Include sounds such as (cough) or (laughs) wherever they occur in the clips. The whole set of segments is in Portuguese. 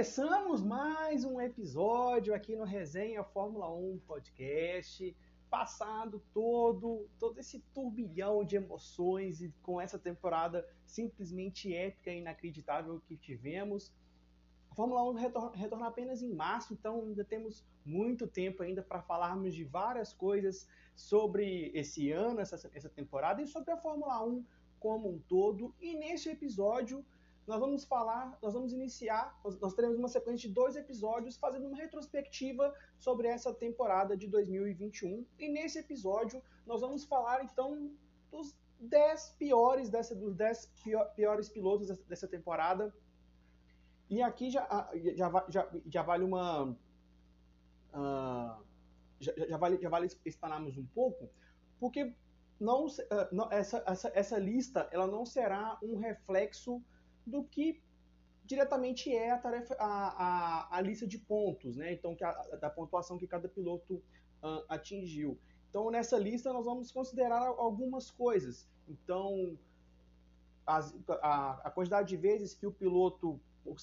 Começamos mais um episódio aqui no Resenha Fórmula 1 Podcast passado todo, todo esse turbilhão de emoções e com essa temporada simplesmente épica e inacreditável que tivemos. A Fórmula 1 retorna, retorna apenas em março, então ainda temos muito tempo ainda para falarmos de várias coisas sobre esse ano, essa, essa temporada e sobre a Fórmula 1 como um todo. E neste episódio nós vamos falar, nós vamos iniciar, nós, nós, teremos uma sequência de dois episódios fazendo uma retrospectiva sobre essa temporada de 2021. E nesse episódio nós vamos falar então dos 10 piores dessa, dos 10 piores pilotos dessa, dessa temporada. E aqui já, já, já, já vale uma. Uh, já, já, vale, já vale explanarmos um pouco, porque não, uh, não, essa, essa, essa lista ela não será um reflexo do que diretamente é a tarefa, a, a, a lista de pontos, né? Então, que a, da pontuação que cada piloto uh, atingiu. Então, nessa lista, nós vamos considerar algumas coisas. Então, as, a, a, quantidade de vezes que o piloto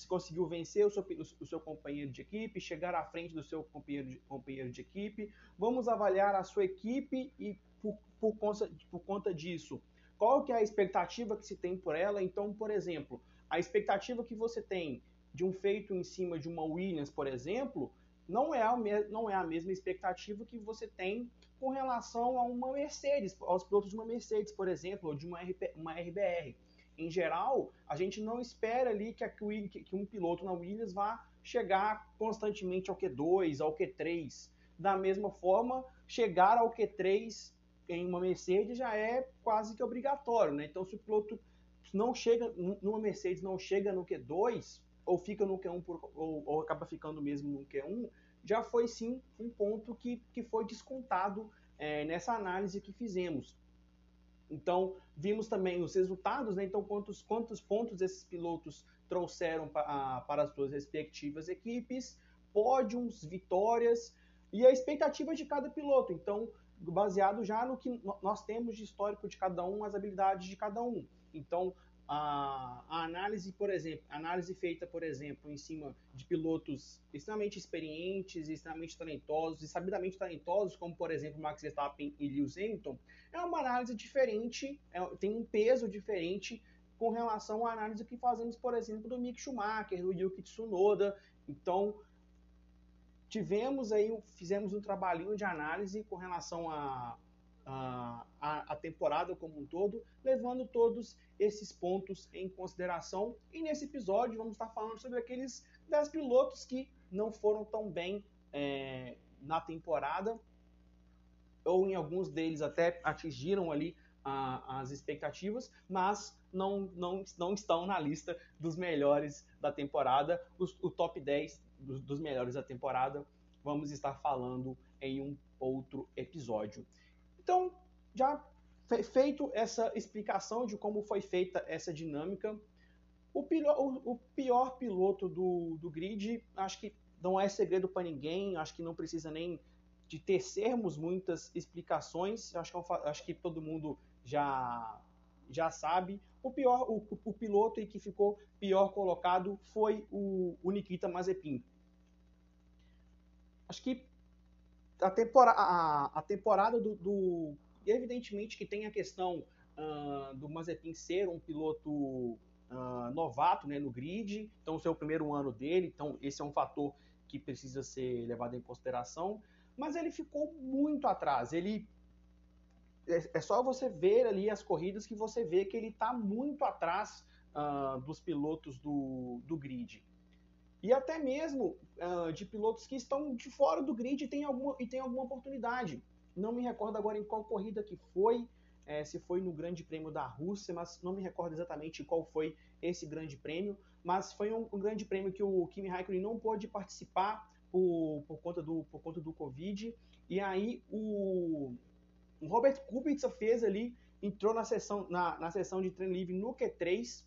conseguiu vencer o seu, o seu, companheiro de equipe, chegar à frente do seu companheiro de, companheiro de equipe. Vamos avaliar a sua equipe e, por, por, conta, por conta disso, qual que é a expectativa que se tem por ela. Então, por exemplo, a expectativa que você tem de um feito em cima de uma Williams, por exemplo, não é, a não é a mesma expectativa que você tem com relação a uma Mercedes, aos pilotos de uma Mercedes, por exemplo, ou de uma, RP, uma RBR. Em geral, a gente não espera ali que, a, que um piloto na Williams vá chegar constantemente ao Q2, ao Q3. Da mesma forma, chegar ao Q3 em uma Mercedes já é quase que obrigatório, né? Então, se o piloto não chega numa Mercedes não chega no Q2 ou fica no Q1 por, ou, ou, acaba ficando mesmo no Q1, já foi sim um ponto que, que foi descontado é, nessa análise que fizemos. Então, vimos também os resultados, né? Então, quantos, quantos pontos esses pilotos trouxeram para, para as suas respectivas equipes, pódios, vitórias e a expectativa de cada piloto. Então, baseado já no que nós temos de histórico de cada um, as habilidades de cada um. Então, a, a, análise, por exemplo, análise feita, por exemplo, em cima de pilotos extremamente experientes, extremamente talentosos e sabidamente talentosos, como por exemplo Max Verstappen e Lewis Hamilton, é uma análise diferente, é, tem um peso diferente com relação à análise que fazemos, por exemplo, do Mick Schumacher, do Yuki Tsunoda. Então, tivemos aí, fizemos um trabalhinho de análise com relação a, a, a, temporada como um todo, levando todos esses pontos em consideração. E nesse episódio vamos estar falando sobre aqueles 10 pilotos que não foram tão bem é, na temporada, ou em alguns deles até atingiram ali a, as expectativas, mas não, não, não estão na lista dos melhores da temporada, o top 10 dos, dos melhores da temporada. Vamos estar falando em um outro episódio. Então, já feito essa explicação de como foi feita essa dinâmica, o o pior piloto do, do grid, acho que não é segredo para ninguém, acho que não precisa nem de tecermos muitas explicações, acho que, é acho que todo mundo já, já sabe. O pior, o, o piloto que ficou pior colocado foi o, o Nikita Mazepin. Acho que a, tempora a, a temporada do, do, Evidentemente que tem a questão uh, do Mazepin ser um piloto uh, novato né, no grid, então ser o primeiro ano dele, então esse é um fator que precisa ser levado em consideração. Mas ele ficou muito atrás. Ele é, é só você ver ali as corridas que você vê que ele está muito atrás uh, dos pilotos do, do grid. E até mesmo uh, de pilotos que estão de fora do grid e tem alguma, e tem alguma oportunidade. Não me recordo agora em qual corrida que foi, é, se foi no Grande Prêmio da Rússia, mas não me recordo exatamente qual foi esse Grande Prêmio, mas foi um, um Grande Prêmio que o Kimi Raikkonen não pôde participar por, por, conta do, por conta do Covid, e aí o, o Robert Kubica fez ali, entrou na sessão, na, na sessão de treino livre no Q3,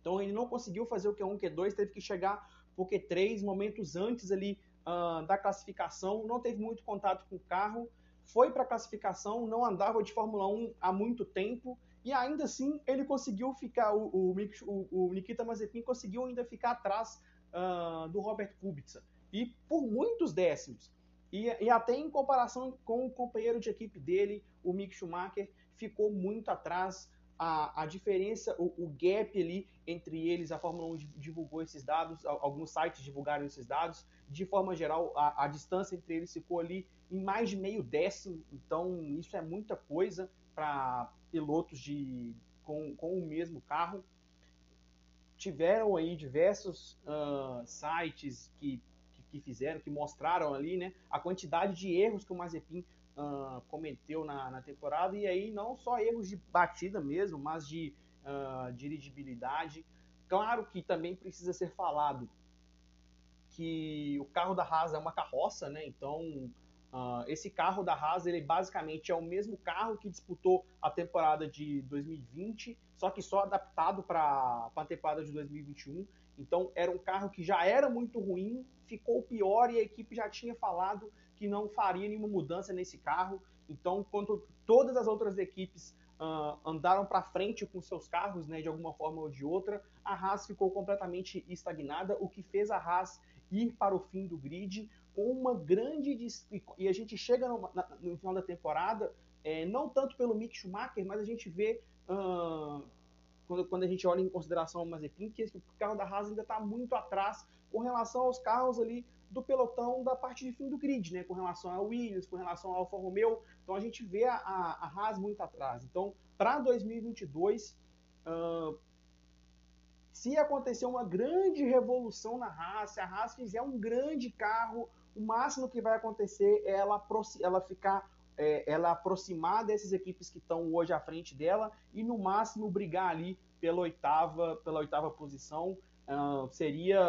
então ele não conseguiu fazer o Q1, Q2, teve que chegar por Q3, momentos antes ali uh, da classificação, não teve muito contato com o carro, foi para a classificação, não andava de Fórmula 1 há muito tempo, e ainda assim ele conseguiu ficar, o, o, o, o Nikita Mazepin conseguiu ainda ficar atrás uh, do Robert Kubica, e por muitos décimos. E, e, até em comparação com o companheiro de equipe dele, o Mick Schumacher, ficou muito atrás. A, a diferença, o, o, gap ali entre eles, a Fórmula 1 divulgou esses dados, alguns sites divulgaram esses dados. De forma geral, a, a distância entre eles ficou ali em mais de meio décimo, então isso é muita coisa para pilotos de, com, com o mesmo carro. Tiveram aí diversos uh, sites que, que, fizeram, que mostraram ali né, a quantidade de erros que o Mazepin uh, cometeu na, na temporada, e aí não só erros de batida mesmo, mas de uh, dirigibilidade. Claro que também precisa ser falado que o carro da Haas é uma carroça, né? Então Uh, esse carro da Haas, ele basicamente é o mesmo carro que disputou a temporada de 2020, só que só adaptado para a temporada de 2021. Então, era um carro que já era muito ruim, ficou pior e a equipe já tinha falado que não faria nenhuma mudança nesse carro. Então, quando todas as outras equipes uh, andaram para frente com seus carros, né, de alguma forma ou de outra, a Haas ficou completamente estagnada, o que fez a Haas ir para o fim do grid com uma grande e a gente chega no, no final da temporada é, não tanto pelo Mick Schumacher, mas a gente vê uh, quando, quando, a gente olha em consideração o Mazepin que o carro da Haas ainda está muito atrás com relação aos carros ali do pelotão da parte de fim do grid, né? Com relação ao Williams, com relação ao Alfa Romeo, então a gente vê a, a, a Haas muito atrás. Então, para 2022 uh, se acontecer uma grande revolução na Haas, se a Haas fizer um grande carro, o máximo que vai acontecer é ela, ela ficar é, ela aproximar dessas equipes que estão hoje à frente dela e no máximo brigar ali pela oitava, pela oitava posição. Uh, seria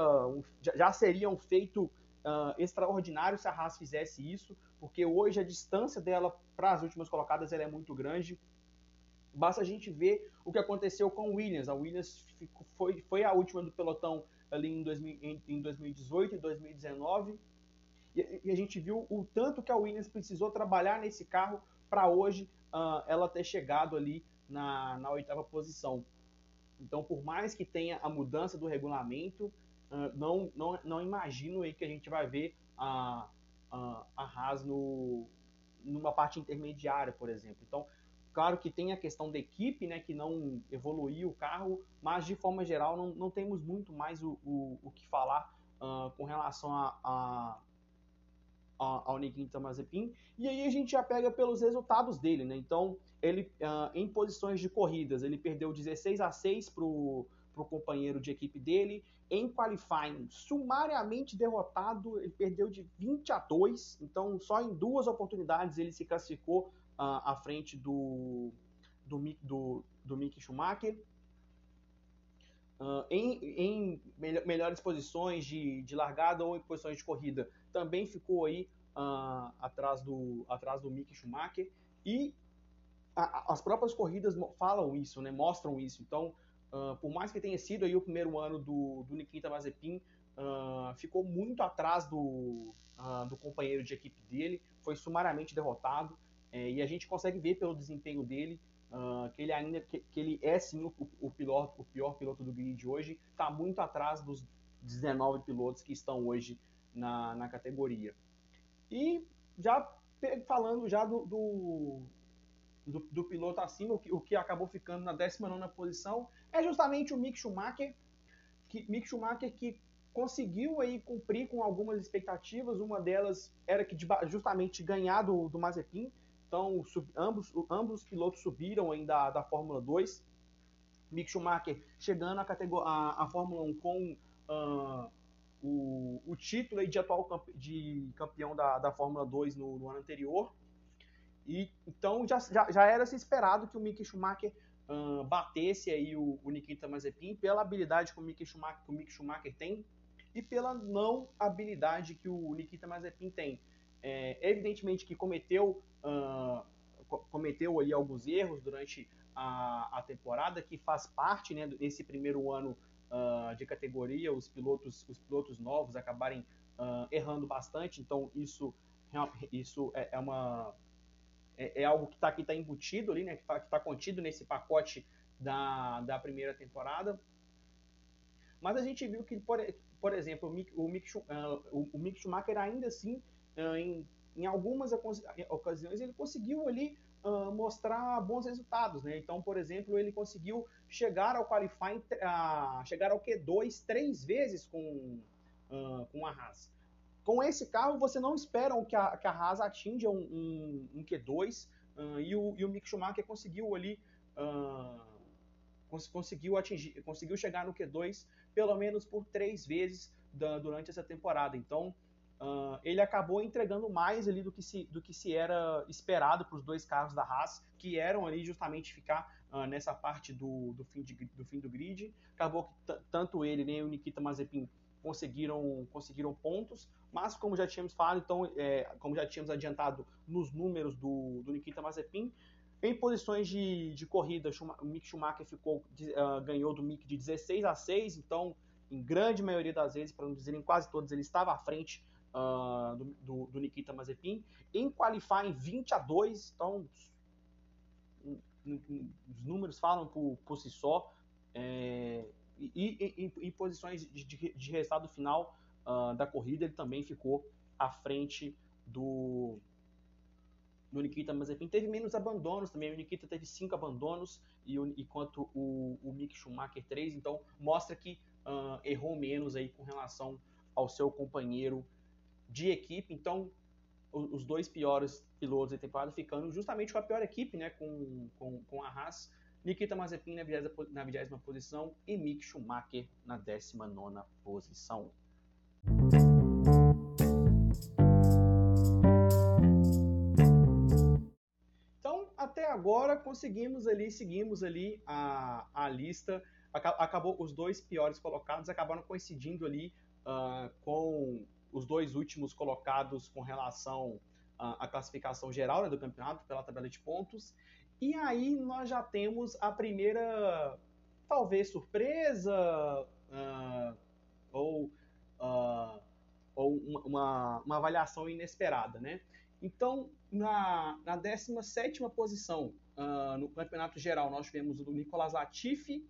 já seria um feito uh, extraordinário se a Haas fizesse isso, porque hoje a distância dela para as últimas colocadas ela é muito grande. Basta a gente ver o que aconteceu com Williams. A Williams ficou, foi, foi a última do pelotão ali em, 2000, em, em 2018 e 2019 e, a gente viu o tanto que a Williams precisou trabalhar nesse carro para hoje uh, ela ter chegado ali na, na, oitava posição. Então, por mais que tenha a mudança do regulamento, uh, não, não, não imagino aí que a gente vai ver a, a, a Haas no, numa parte intermediária, por exemplo. Então, claro que tem a questão da equipe, né, que não evoluiu o carro, mas de forma geral não, não temos muito mais o, o, o que falar uh, com relação a, a, ao Nikita Mazepin, e aí a gente já pega pelos resultados dele, né? Então, ele uh, em posições de corridas, ele perdeu 16 a 6 para o companheiro de equipe dele. Em qualifying, sumariamente derrotado, ele perdeu de 20 a 2, então só em duas oportunidades ele se classificou uh, à frente do, do, do, do Mick Schumacher. Uh, em, em melhores posições de, de largada ou em posições de corrida, também ficou aí uh, atrás, do, atrás do Mick Schumacher. E a, as próprias corridas falam isso, né, mostram isso. Então, uh, por mais que tenha sido aí o primeiro ano do, do Nikita Mazepin, uh, ficou muito atrás do, do companheiro de equipe dele, foi sumariamente derrotado. É, e a gente consegue ver pelo desempenho dele Uh, que ele ainda que, que, ele é sim o, o, piloto, o pior piloto do grid hoje, está muito atrás dos 19 pilotos que estão hoje na, na categoria. E já falando já do, do, do, do piloto acima, o que, o que, acabou ficando na 19 posição, é justamente o Mick Schumacher, que, Mick Schumacher que conseguiu aí cumprir com algumas expectativas, uma delas era que justamente ganhar do, do Mazepin, então sub, ambos, ambos os pilotos subiram ainda da, Fórmula 2, Mick Schumacher chegando à, a, a Fórmula 1 com uh, o, o título de atual de campeão da, da Fórmula 2 no, no, ano anterior. e, então já, já, já era se esperado que o Mick Schumacher uh, batesse aí o, o, Nikita Mazepin pela habilidade que o Mick Schumacher, que o Mick Schumacher tem e pela não habilidade que o Nikita Mazepin tem. É, evidentemente que cometeu, uh, cometeu ali alguns erros durante a, a, temporada, que faz parte né, desse primeiro ano uh, de categoria, os pilotos, os pilotos novos acabarem uh, errando bastante, então isso, isso é, é uma, é, é, algo que está tá embutido ali, né, que está tá contido nesse pacote da, da primeira temporada. Mas a gente viu que, por, por exemplo, o Mick, o, Mick, uh, o Mick Schumacher ainda assim, uh, em, em algumas ocasiões, ele conseguiu ali uh, mostrar bons resultados, né? Então, por exemplo, ele conseguiu chegar ao qualifying, chegar ao Q2 três vezes com, com a Haas. Com esse carro, você não espera que a, que a Haas atinja um, um, um Q2 uh, e, o, e o Mick Schumacher conseguiu ali uh, cons conseguiu atingir, conseguiu chegar no Q2 pelo menos por três vezes da, durante essa temporada. Então uh, ele acabou entregando mais ali do que se, do que se era esperado para os dois carros da Haas, que eram ali justamente ficar nessa parte do, do, fim de, do fim do grid. Acabou que tanto ele nem o Nikita Mazepin conseguiram, conseguiram pontos, mas como já tínhamos falado, então, é, como já tínhamos adiantado nos números do, do Nikita Mazepin, em posições de, de corrida, o Mick Schumacher ficou, uh, ganhou do Mick de 16 a 6, então, em grande maioria das vezes, para não dizer em quase todas, ele estava à frente uh, do, do, do, Nikita Mazepin. Em qualifying, 20 a 2, então, os números falam por, por si só. É, e, em, posições de, de, de, resultado final uh, da corrida, ele também ficou à frente do, do Nikita Mazepin. Teve menos abandonos também, o Nikita teve cinco abandonos, e enquanto o, o Mick Schumacher três, então mostra que uh, errou menos aí com relação ao seu companheiro de equipe. Então, os dois piores pilotos da temporada ficando justamente com a pior equipe, né, com, com, com a Haas, Nikita Mazepin na 20 posição e Mick Schumacher na 19 posição. Então, até agora conseguimos ali, seguimos ali a, a lista. Acabou os dois piores colocados acabaram coincidindo ali uh, com os dois últimos colocados com relação à classificação geral né, do campeonato pela tabela de pontos e aí nós já temos a primeira, talvez surpresa, uh, ou, uh, ou uma, uma, avaliação inesperada, né? Então, na, na 17 posição uh, no campeonato geral, nós tivemos o Nicolas Latifi,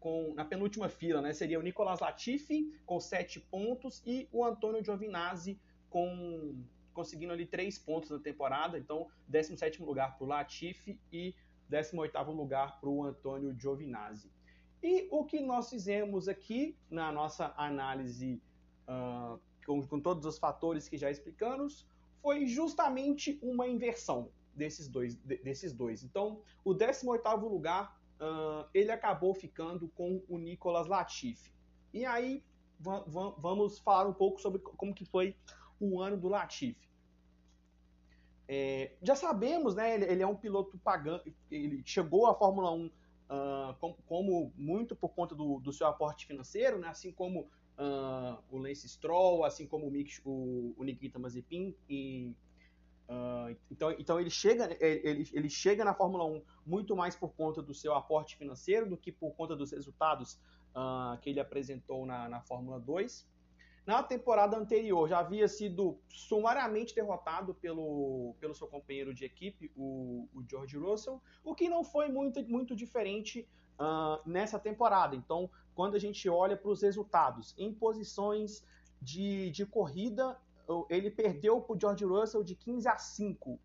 com, na penúltima fila, né? Seria o Nicolas Latifi com 7 pontos e o Antônio Giovinazzi com conseguindo ali três pontos na temporada. Então, 17 lugar para o Latifi e 18 lugar para o Antônio Giovinazzi. E o que nós fizemos aqui na nossa análise uh, com, com, todos os fatores que já explicamos foi justamente uma inversão desses dois. desses dois. Então, o 18 lugar uh, ele acabou ficando com o Nicolas Latifi. E aí vamos falar um pouco sobre como que foi o ano do Latifi. É, já sabemos, né? Ele, ele, é um piloto pagando. Ele chegou à Fórmula 1 uh, como, como, muito por conta do, do, seu aporte financeiro, né? Assim como uh, o Lance Stroll, assim como o, Mick, o, o Nikita Mazepin. E, uh, então, então ele chega, ele, ele chega na Fórmula 1 muito mais por conta do seu aporte financeiro do que por conta dos resultados que ele apresentou na, na Fórmula 2. Na temporada anterior já havia sido sumariamente derrotado pelo, pelo seu companheiro de equipe, o, o George Russell, o que não foi muito, muito diferente uh, nessa temporada. Então, quando a gente olha para os resultados, em posições de, de corrida, ele perdeu para o George Russell de 15 a 5.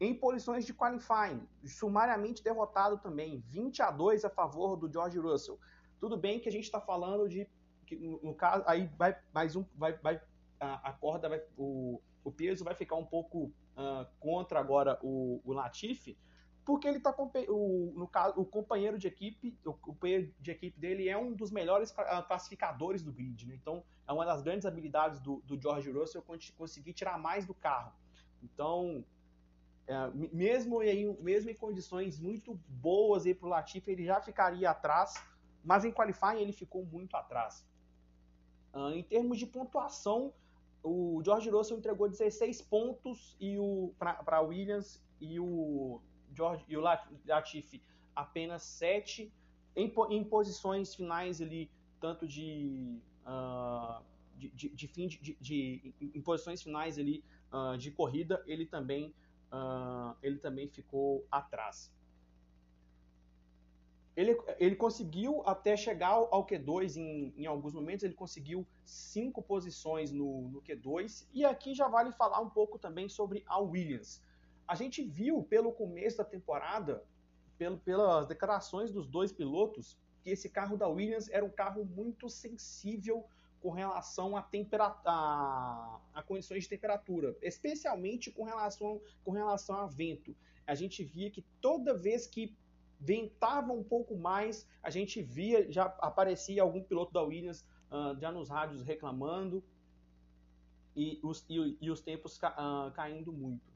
Em posições de qualifying, sumariamente derrotado também, 20 a 2 a favor do George Russell. Tudo bem que a gente está falando de que no, caso, aí vai mais um, vai, vai a, a corda, vai, o, o peso vai ficar um pouco uh, contra agora o, o Latifi, porque ele tá o, no caso, o companheiro de equipe, o companheiro de equipe dele é um dos melhores ah, classificadores do grid, né? Então, é uma das grandes habilidades do, do George Russell conseguir tirar mais do carro. Então, é, mesmo, em, mesmo em condições muito boas para o Latifi, ele já ficaria atrás, mas em qualifying ele ficou muito atrás. Uh, em termos de pontuação, o George Russell entregou 16 pontos e o para Williams e o George e o Latifi apenas 7 em, em posições finais ali tanto de, uh, de, de, de, fim de, de, em posições finais ali uh, de corrida ele também uh, ele também ficou atrás ele, ele conseguiu até chegar ao Q2 em, em alguns momentos, ele conseguiu cinco posições no, no Q2. E aqui já vale falar um pouco também sobre a Williams. A gente viu pelo começo da temporada, pelo, pelas declarações dos dois pilotos, que esse carro da Williams era um carro muito sensível com relação a, a, a, condições de temperatura, especialmente com relação, com relação a vento. A gente via que toda vez que ventava um pouco mais, a gente via, já aparecia algum piloto da Williams uh, já nos rádios reclamando e os, e, e os tempos ca, uh, caindo muito.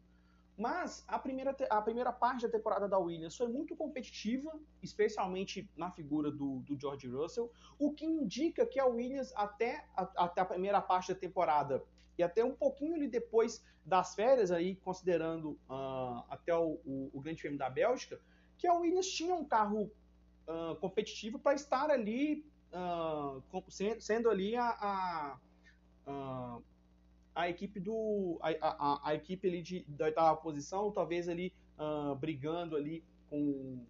Mas a primeira, a primeira parte da temporada da Williams foi muito competitiva, especialmente na figura do, do George Russell, o que indica que a Williams, até a, até a primeira parte da temporada e até um pouquinho ali depois das férias, aí, considerando uh, até o, o, o Grande Prêmio da Bélgica, que a Williams tinha um carro uh, competitivo para estar ali, uh, sendo ali a, a, a, equipe do a, a, a, equipe ali de, da oitava posição, talvez ali uh, brigando ali com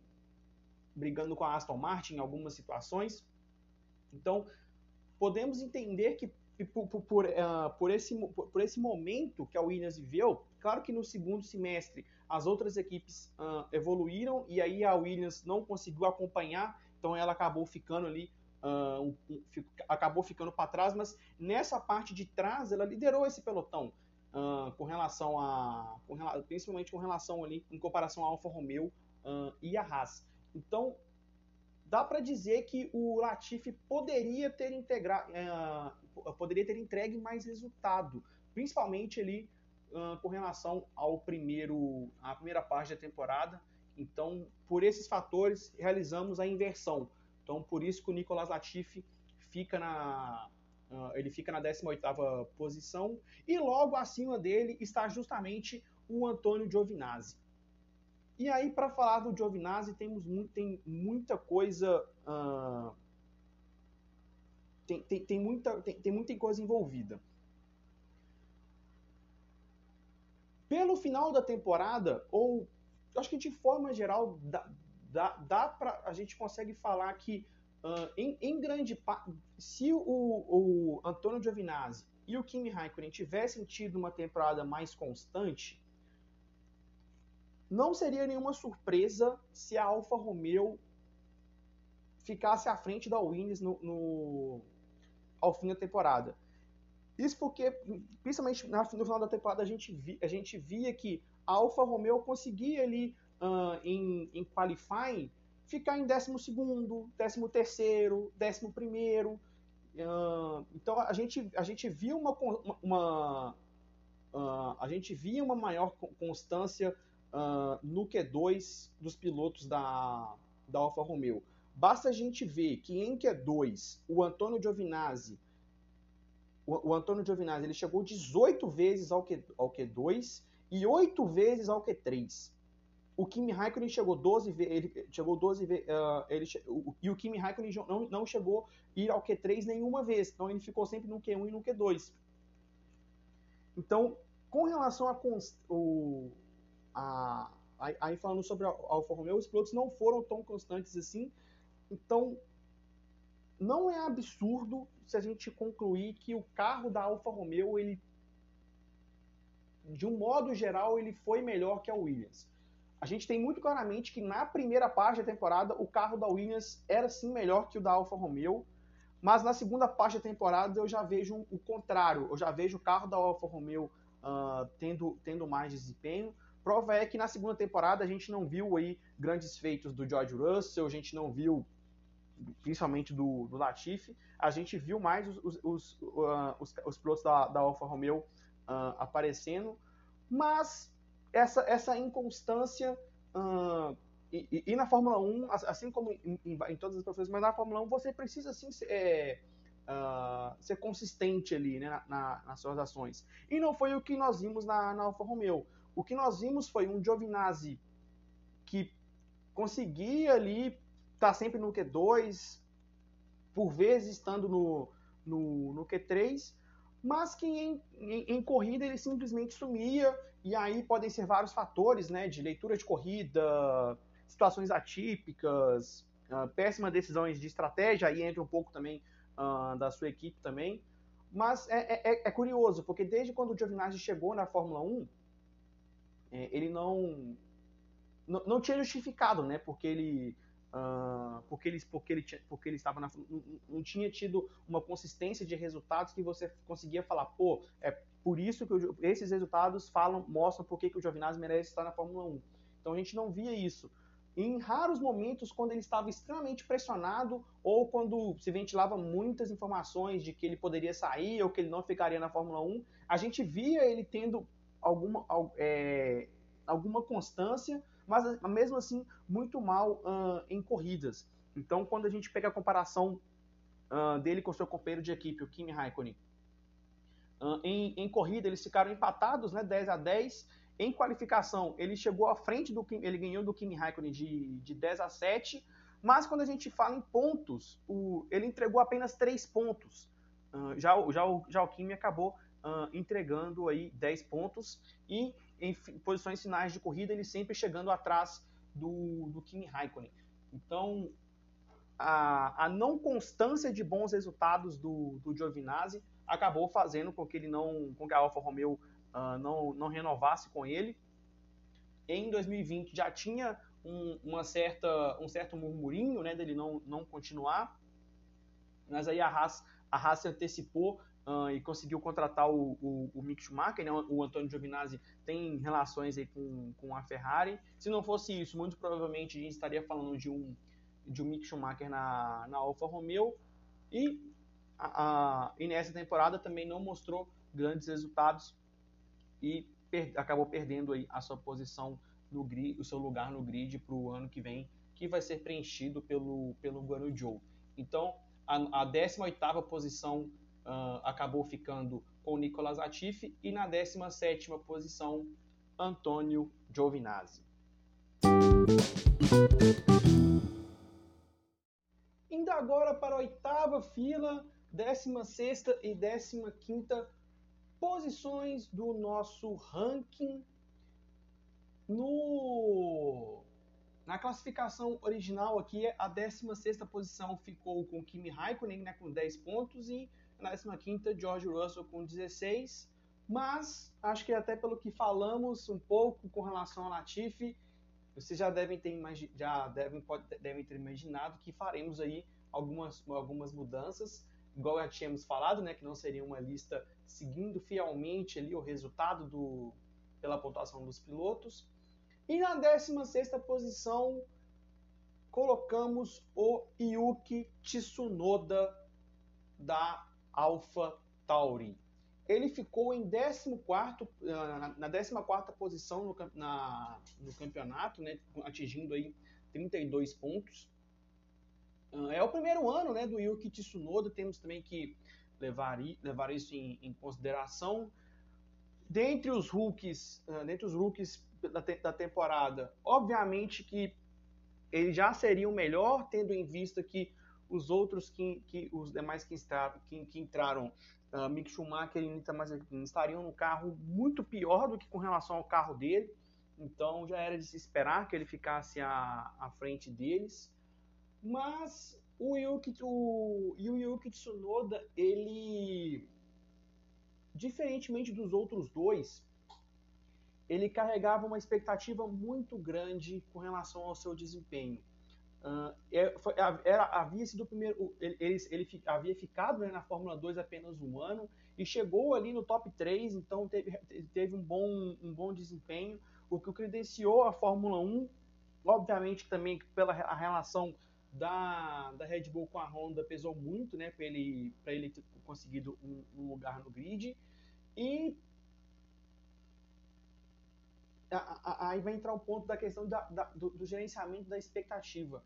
brigando com a Aston Martin em algumas situações. Então podemos entender que por, por, por, uh, por, esse, por esse momento que a Williams viveu, claro que no segundo semestre as outras equipes uh, evoluíram e aí a Williams não conseguiu acompanhar, então ela acabou ficando ali, uh, um, um, acabou ficando para trás, mas nessa parte de trás ela liderou esse pelotão uh, com relação a, com, principalmente com relação ali, em comparação à Alfa Romeo e a Haas. Então dá para dizer que o Latifi poderia ter integrado, poderia ter entregue mais resultado, principalmente ali uh, com relação ao primeiro, à primeira parte da temporada. Então, por esses fatores, realizamos a inversão. Então, por isso que o Nicolas Latifi fica na, uh, ele fica na 18ª posição e logo acima dele está justamente o Antônio Giovinazzi. E aí, para falar do Giovinazzi, temos tem muita coisa. Uh, tem, tem, tem, muita, tem, tem muita coisa envolvida. pelo final da temporada, ou acho que de forma geral, dá, dá, dá pra, a gente consegue falar que uh, em, em, grande parte, se o, o Antônio Giovinazzi e o Kimi Raikkonen tivessem tido uma temporada mais constante, não seria nenhuma surpresa se a Alfa Romeo ficasse à frente da Williams no, no, ao fim da temporada. Isso porque, principalmente no final da temporada, a gente, vi, a gente via que a Alfa Romeo conseguia ali uh, em, em qualifying ficar em 12 º 13 terceiro 11 primeiro uh, então a gente, a gente via uma, uma, uma uh, a gente via uma maior constância uh, no Q2 dos pilotos da, da Alfa Romeo. Basta a gente ver que em Q2 o Antônio Giovinazzi o, o Antônio Giovinazzi ele chegou 18 vezes ao, Q, ao Q2 e 8 vezes ao Q3. O Kimi Raikkonen chegou 12 vezes, ele chegou 12 vezes, uh, ele, o, e o Kimi Raikkonen não, não chegou a ir ao Q3 nenhuma vez, então ele ficou sempre no Q1 e no Q2. Então, com relação a, o, a aí falando sobre a Alfa Romeo, os pilotos não foram tão constantes assim, então não é absurdo se a gente concluir que o carro da Alfa Romeo, ele, de um modo geral, ele foi melhor que a Williams. A gente tem muito claramente que na primeira parte da temporada o carro da Williams era sim melhor que o da Alfa Romeo, mas na segunda parte da temporada eu já vejo o contrário. Eu já vejo o carro da Alfa Romeo uh, tendo, tendo mais desempenho. Prova é que na segunda temporada a gente não viu aí grandes feitos do George Russell, a gente não viu principalmente do, do Latifi, a gente viu mais os, os, os, uh, os, os pilotos da, da Alfa Romeo uh, aparecendo, mas essa, essa inconstância. Uh, e, e, e, na Fórmula 1, assim como em, em, em, todas as profissões, mas na Fórmula 1 você precisa sim ser, é, uh, ser consistente ali né, na, na, nas suas ações. E não foi o que nós vimos na, na Alfa Romeo. O que nós vimos foi um Giovinazzi que conseguia ali estar tá sempre no Q2, por vezes estando no, no, no Q3, mas que em, em, em, corrida ele simplesmente sumia, e aí podem ser vários fatores, né, de leitura de corrida, situações atípicas, uh, péssimas decisões de estratégia, aí entra um pouco também uh, da sua equipe também, mas é, é, é, é, curioso, porque desde quando o Giovinazzi chegou na Fórmula 1, é, ele não, não, não tinha justificado, né, porque ele Uh, porque, ele, porque, ele, porque ele estava na, não, tinha tido uma consistência de resultados que você conseguia falar, pô, é por isso que esses resultados falam, mostram por que o Giovinazzi merece estar na Fórmula 1. Então a gente não via isso. Em raros momentos, quando ele estava extremamente pressionado ou quando se ventilava muitas informações de que ele poderia sair ou que ele não ficaria na Fórmula 1, a gente via ele tendo alguma, é, alguma constância, mas mesmo assim muito mal uh, em corridas. Então, quando a gente pega a comparação uh, dele com seu companheiro de equipe, o Kimi Raikkonen, uh, em, em, corrida eles ficaram empatados, né, 10 a 10. Em qualificação, ele chegou à frente do ele ganhou do Kimi Raikkonen de, de 10 a 7, mas quando a gente fala em pontos, o, ele entregou apenas 3 pontos. já, já, já o Kimi acabou entregando aí 10 pontos e em posições finais de corrida, ele sempre chegando atrás do, do Kimi Raikkonen. Então, a, a não constância de bons resultados do, do Giovinazzi acabou fazendo com que ele não, com que a Alfa Romeo uh, não, não renovasse com ele. Em 2020 já tinha um, uma certa, um certo murmurinho né, dele não, não continuar, mas aí a Haas, a Haas antecipou uh, e conseguiu contratar o, o, o Mick Schumacher, né? o Antônio Giovinazzi tem relações aí com, com a Ferrari. Se não fosse isso, muito provavelmente a gente estaria falando de um, de um Mick Schumacher na, na Alfa Romeo. E, a, a, e nessa temporada também não mostrou grandes resultados e per, acabou perdendo aí a sua posição no grid, o seu lugar no grid para o ano que vem, que vai ser preenchido pelo, pelo Guanu Joe. Então, a, a 18ª posição uh, acabou ficando com Nicolas Latifi e na 17ª posição Antônio Giovinazzi. Indo agora para a oitava fila, 16ª e 15ª posições do nosso ranking no na classificação original aqui, a 16ª posição ficou com Kimi Raikkonen né, com 10 pontos e na 15ª, George Russell com 16. Mas acho que até pelo que falamos um pouco com relação ao Latifi, vocês já devem ter, já devem, pode, devem ter imaginado que faremos aí algumas, algumas mudanças, igual já tínhamos falado, né, que não seria uma lista seguindo fielmente ali o resultado do, pela pontuação dos pilotos. E na 16ª posição colocamos o Yuki Tsunoda da Alpha Tauri. Ele ficou em 14 ah, na 14 posição no, na, no campeonato, né, atingindo aí 32 pontos. Ah, é o primeiro ano né, do Yuki Tsunoda, temos também que levar, levar isso em, em consideração. Dentre os rookies, uh, dentre os rookies da, da temporada, obviamente que ele já seria o melhor, tendo em vista que os outros que, que os demais que, está, que, que entraram, uh, Mick Schumacher e Nita Mazepin, estariam no carro muito pior do que com relação ao carro dele. Então já era de se esperar que ele ficasse à, à frente deles. Mas o Yuki, o, o Yuki Tsunoda, ele, diferentemente dos outros dois, ele carregava uma expectativa muito grande com relação ao seu desempenho. Uh, foi, era, havia sido o primeiro. Ele, ele, ele havia ficado né, na Fórmula 2 apenas um ano e chegou ali no top 3, então teve, teve um, bom, um bom desempenho, o que o credenciou a Fórmula 1. Obviamente também pela a relação da, da Red Bull com a Honda pesou muito né, para ele, ele ter conseguido um, um lugar no grid. E aí vai entrar o ponto da questão da, da, do, do, gerenciamento da expectativa.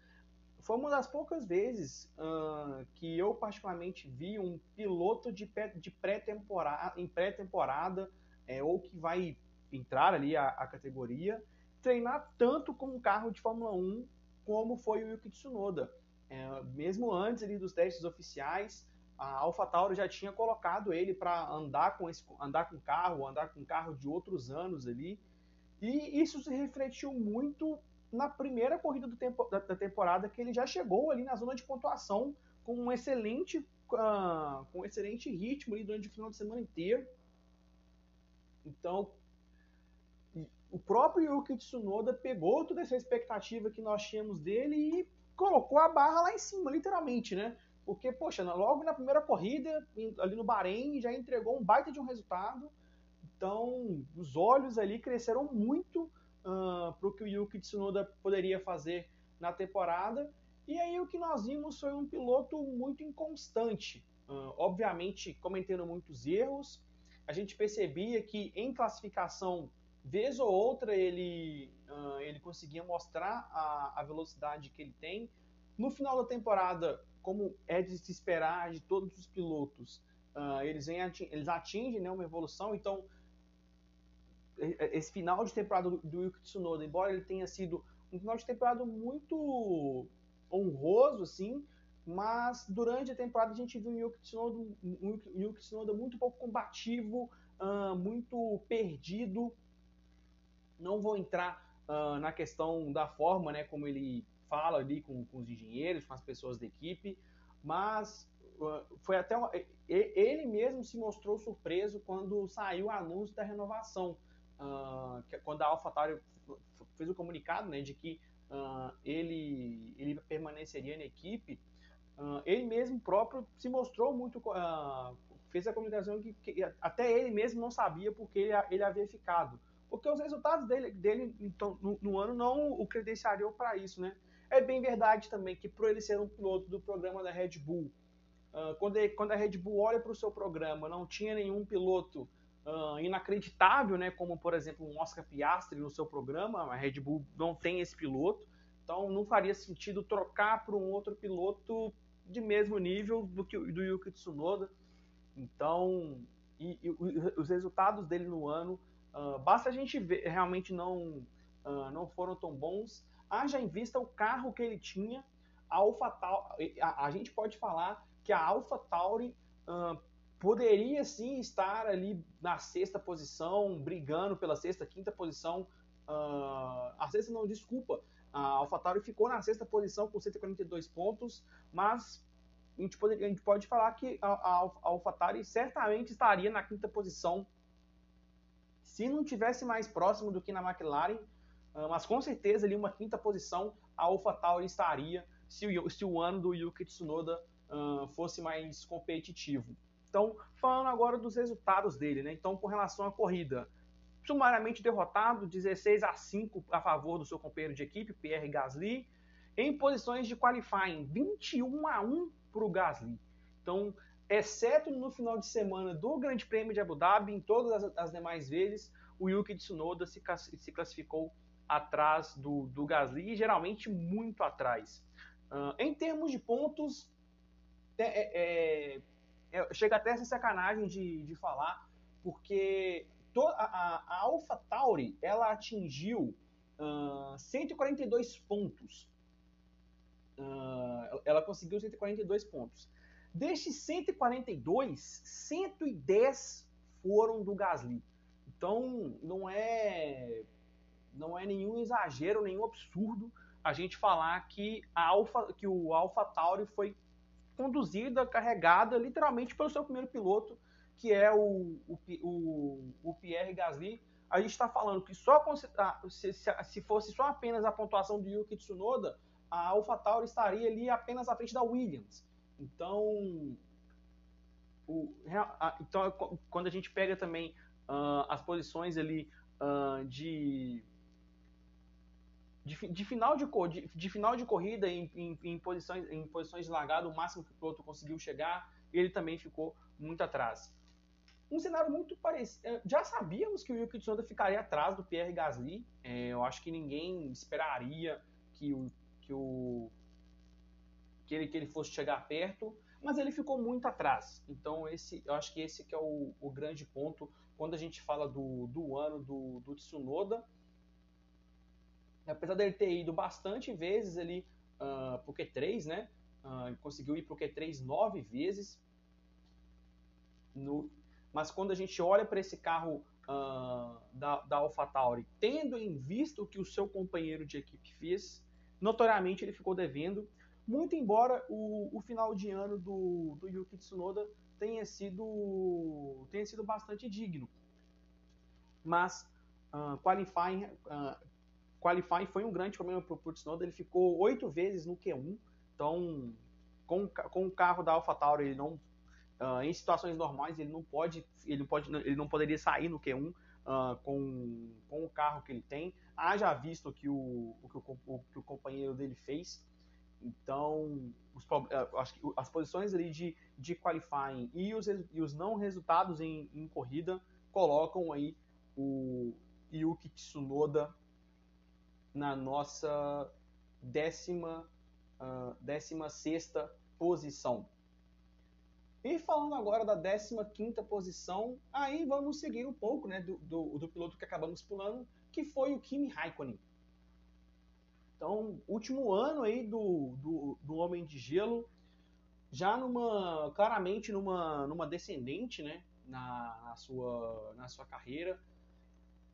Foi uma das poucas vezes uh, que eu particularmente vi um piloto de, de pré-temporada, em pré-temporada, é, ou que vai entrar ali a, a, categoria, treinar tanto com um carro de Fórmula 1 como foi o Yuki Tsunoda. É, mesmo antes ali dos testes oficiais, a AlphaTauri já tinha colocado ele para andar com esse, andar com carro, andar com carro de outros anos ali. E isso se refletiu muito na primeira corrida tempo, da, da, temporada, que ele já chegou ali na zona de pontuação com um excelente, uh, com um excelente ritmo ali durante o final de semana inteiro. Então, o próprio Yuki Tsunoda pegou toda essa expectativa que nós tínhamos dele e colocou a barra lá em cima, literalmente, né? Porque, poxa, logo na primeira corrida, ali no Bahrein, já entregou um baita de um resultado. Então, os olhos ali cresceram muito uh, para o que o Yuki Tsunoda poderia fazer na temporada. E aí o que nós vimos foi um piloto muito inconstante. Uh, obviamente, cometendo muitos erros. A gente percebia que em classificação, vez ou outra, ele, uh, ele conseguia mostrar a, a velocidade que ele tem. No final da temporada, como é de se esperar de todos os pilotos, uh, eles, vem, eles atingem né, uma evolução, então esse final de temporada do Yuki Tsunoda, embora ele tenha sido um final de temporada muito honroso, assim, mas durante a temporada a gente viu um Yuki Tsunoda, um Yuki Tsunoda muito pouco combativo, uh, muito perdido. Não vou entrar uh, na questão da forma, né, como ele fala ali com, com os engenheiros, com as pessoas da equipe, mas uh, foi até uma, ele mesmo se mostrou surpreso quando saiu o anúncio da renovação, uh, que, quando a AlphaTauri fez o comunicado, né, de que uh, ele ele permaneceria na equipe, ele mesmo próprio se mostrou muito fez a comunicação que, que, até ele mesmo não sabia porque ele, ele havia ficado porque os resultados dele, dele então, no, no ano não o credenciariam para isso, né? É bem verdade também que, por ele ser um piloto do programa da Red Bull, uh, quando, ele, quando, a Red Bull olha para o seu programa, não tinha nenhum piloto uh, inacreditável, né, como, por exemplo, um Oscar Piastri no seu programa, a Red Bull não tem esse piloto, então não faria sentido trocar para um outro piloto de mesmo nível do que do Yuki Tsunoda. Então, e, e, os resultados dele no ano, uh, basta a gente ver, realmente não, uh, não foram tão bons haja em vista o carro que ele tinha, a AlphaTauri, a, a gente pode falar que a AlphaTauri uh, poderia sim estar ali na sexta posição, brigando pela sexta, quinta posição. Uh, a sexta não, desculpa. A AlphaTauri ficou na sexta posição com 142 pontos, mas a gente, pode, a gente pode falar que a, a, AlphaTauri certamente estaria na quinta posição se não tivesse mais próximo do que na McLaren, ah, mas com certeza ali uma quinta posição a AlphaTauri estaria se o, se o ano do Yuki Tsunoda uh, fosse mais competitivo. Então, falando agora dos resultados dele, né? Então, com relação à corrida, sumariamente derrotado, 16 a 5 a favor do seu companheiro de equipe, Pierre Gasly, em posições de qualifying, 21 a 1 para o Gasly. Então, exceto no final de semana do Grande Prêmio de Abu Dhabi, em todas as, as demais vezes, o Yuki Tsunoda se, se classificou atrás do, do Gasly geralmente muito atrás. Uh, em termos de pontos, é, é, é, chega até essa sacanagem de, de falar, porque to, a, a Alpha Tauri ela atingiu uh, 142 pontos. Uh, ela conseguiu 142 pontos. Destes 142, 110 foram do Gasly. Então, não é não é nenhum exagero, nenhum absurdo a gente falar que, a Alpha, que o Alpha Tauri foi conduzida, carregada literalmente pelo seu primeiro piloto, que é o, o, o, o Pierre Gasly. A gente está falando que só se, se fosse só apenas a pontuação do Yuki Tsunoda, a Alpha Tauri estaria ali apenas à frente da Williams. Então, o, então quando a gente pega também uh, as posições ali uh, de de, de, final de, de, de, final de corrida em, em, em, posições, em posições de largada, o máximo que o piloto conseguiu chegar, ele também ficou muito atrás. um cenário muito parecido. É, já sabíamos que o Yuki Tsunoda ficaria atrás do Pierre Gasly. É, eu acho que ninguém esperaria que o, que o que ele, que ele fosse chegar perto, mas ele ficou muito atrás. Então esse, eu acho que esse que é o, o grande ponto quando a gente fala do, do ano do, do Tsunoda. Apesar dele ter ido bastante vezes ali uh, pro Q3, né? Uh, conseguiu ir pro Q3 nove vezes. No, mas quando a gente olha para esse carro uh, da, da AlphaTauri, tendo em vista o que o seu companheiro de equipe fez, notoriamente ele ficou devendo, muito embora o, o final de ano do, do Yuki Tsunoda tenha sido, tenha sido bastante digno. Mas uh, qualifying, uh, qualifying foi um grande problema para o Tsunoda, ele ficou oito vezes no Q1, então com, com o carro da AlphaTauri ele não Uh, em situações normais ele não pode, ele pode, ele não poderia sair no Q1 uh, ah, com, com o carro que ele tem. Haja visto que o, o, que o, o, que o companheiro dele fez. Então, os, uh, acho que as posições ali de, de qualifying e os, e os não resultados em, em corrida colocam aí o Yuki Tsunoda na nossa décima, décima sexta posição. E falando agora da 15 posição, aí vamos seguir um pouco né, do, do, do, piloto que acabamos pulando, que foi o Kimi Raikkonen. Então, último ano aí do, do, do Homem de Gelo, já numa claramente numa, numa descendente né, na, na, sua, na sua carreira.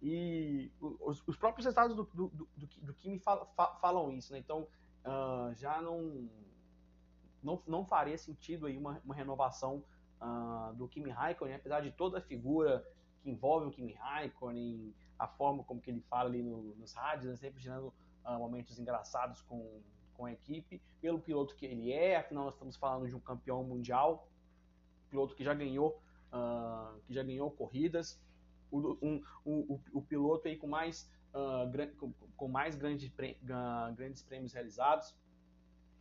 E os, os próprios resultados do, do, do, do Kimi falam, falam isso. Né? Então, uh, já não não, não faria sentido aí uma, uma renovação uh, do Kimi Raikkonen, apesar de toda a figura que envolve o Kimi Raikkonen, a forma como que ele fala ali no, nos rádios, né, sempre gerando uh, momentos engraçados com, com a equipe, pelo piloto que ele é, afinal nós estamos falando de um campeão mundial, piloto que já ganhou, uh, que já ganhou corridas, o, um, o, o, piloto aí com mais, uh, com, com, mais grandes, grandes prêmios realizados,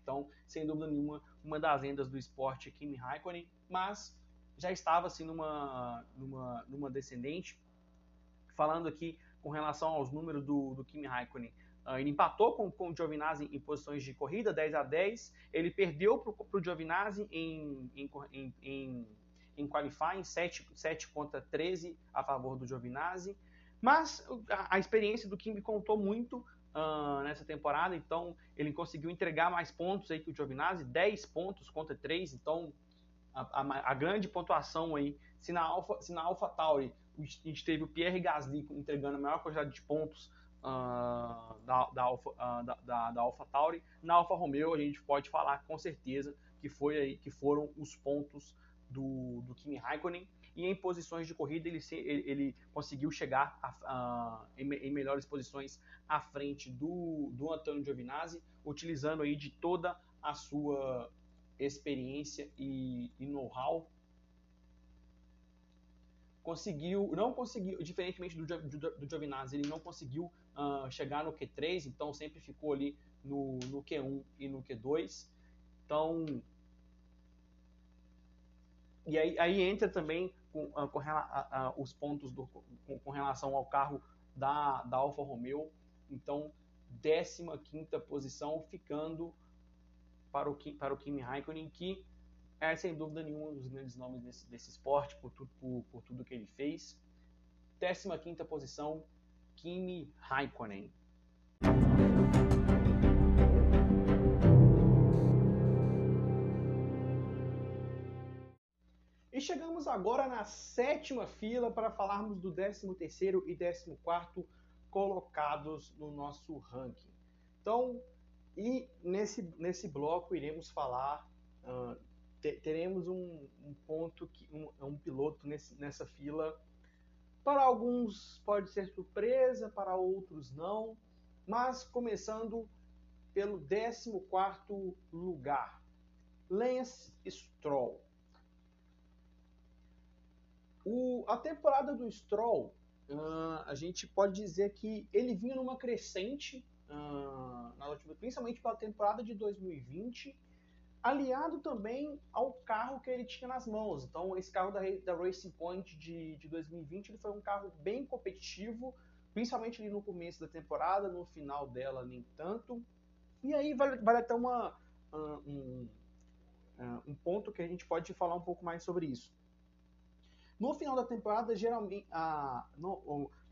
então, sem dúvida nenhuma, uma das lendas do esporte é Kimi Raikkonen, mas já estava assim numa, numa, numa descendente. Falando aqui com relação aos números do, do Kimi Raikkonen, uh, ele empatou com, com o Giovinazzi em posições de corrida, 10 a 10. Ele perdeu para o Giovinazzi em, em, em, em, em qualifying, 7, 7 contra 13 a favor do Giovinazzi. Mas a, a experiência do Kimi contou muito uh, nessa temporada, então ele conseguiu entregar mais pontos aí que o Giovinazzi, 10 pontos contra 3, então a, a, a grande pontuação aí, se na Alpha, se na Alpha Tauri a gente teve o Pierre Gasly entregando a maior quantidade de pontos uh, da, da, Alpha, uh, da, da, da Alpha Tauri, na Alfa Romeo a gente pode falar com certeza que, foi aí, que foram os pontos do, do Kimi Raikkonen, e em posições de corrida ele, ele, conseguiu chegar a, a, em, em, melhores posições à frente do, do Antônio Giovinazzi, utilizando aí de toda a sua experiência e, e know-how. Conseguiu, não conseguiu, diferentemente do, do, do Giovinazzi, ele não conseguiu uh, chegar no Q3, então sempre ficou ali no, no Q1 e no Q2. Então, e aí, aí entra também com, ah, com a, a, os pontos do, com, com, relação ao carro da, da Alfa Romeo. Então, 15 posição, ficando para o, para o Kimi Raikkonen, que é sem dúvida nenhuma um dos grandes nomes desse, desse esporte, por, tudo, por, por tudo que ele fez. 15 posição, Kimi Raikkonen. E chegamos agora na sétima fila para falarmos do 13º e 14º colocados no nosso ranking. Então, e nesse, nesse bloco iremos falar, uh, teremos um, um, ponto, que, um, um piloto nesse, nessa fila. Para alguns pode ser surpresa, para outros não, mas começando pelo 14º lugar, Lance Stroll. O, a temporada do Stroll, uh, a gente pode dizer que ele vinha numa crescente, uh, na última, principalmente pela temporada de 2020. aliado também ao carro que ele tinha nas mãos. Então, esse carro da, da Racing Point de, de 2020 ele foi um carro bem competitivo, principalmente ali no começo da temporada, no final dela nem tanto. E aí vale, vale até uma, um, um ponto que a gente pode falar um pouco mais sobre isso. No final da temporada, geralmente a,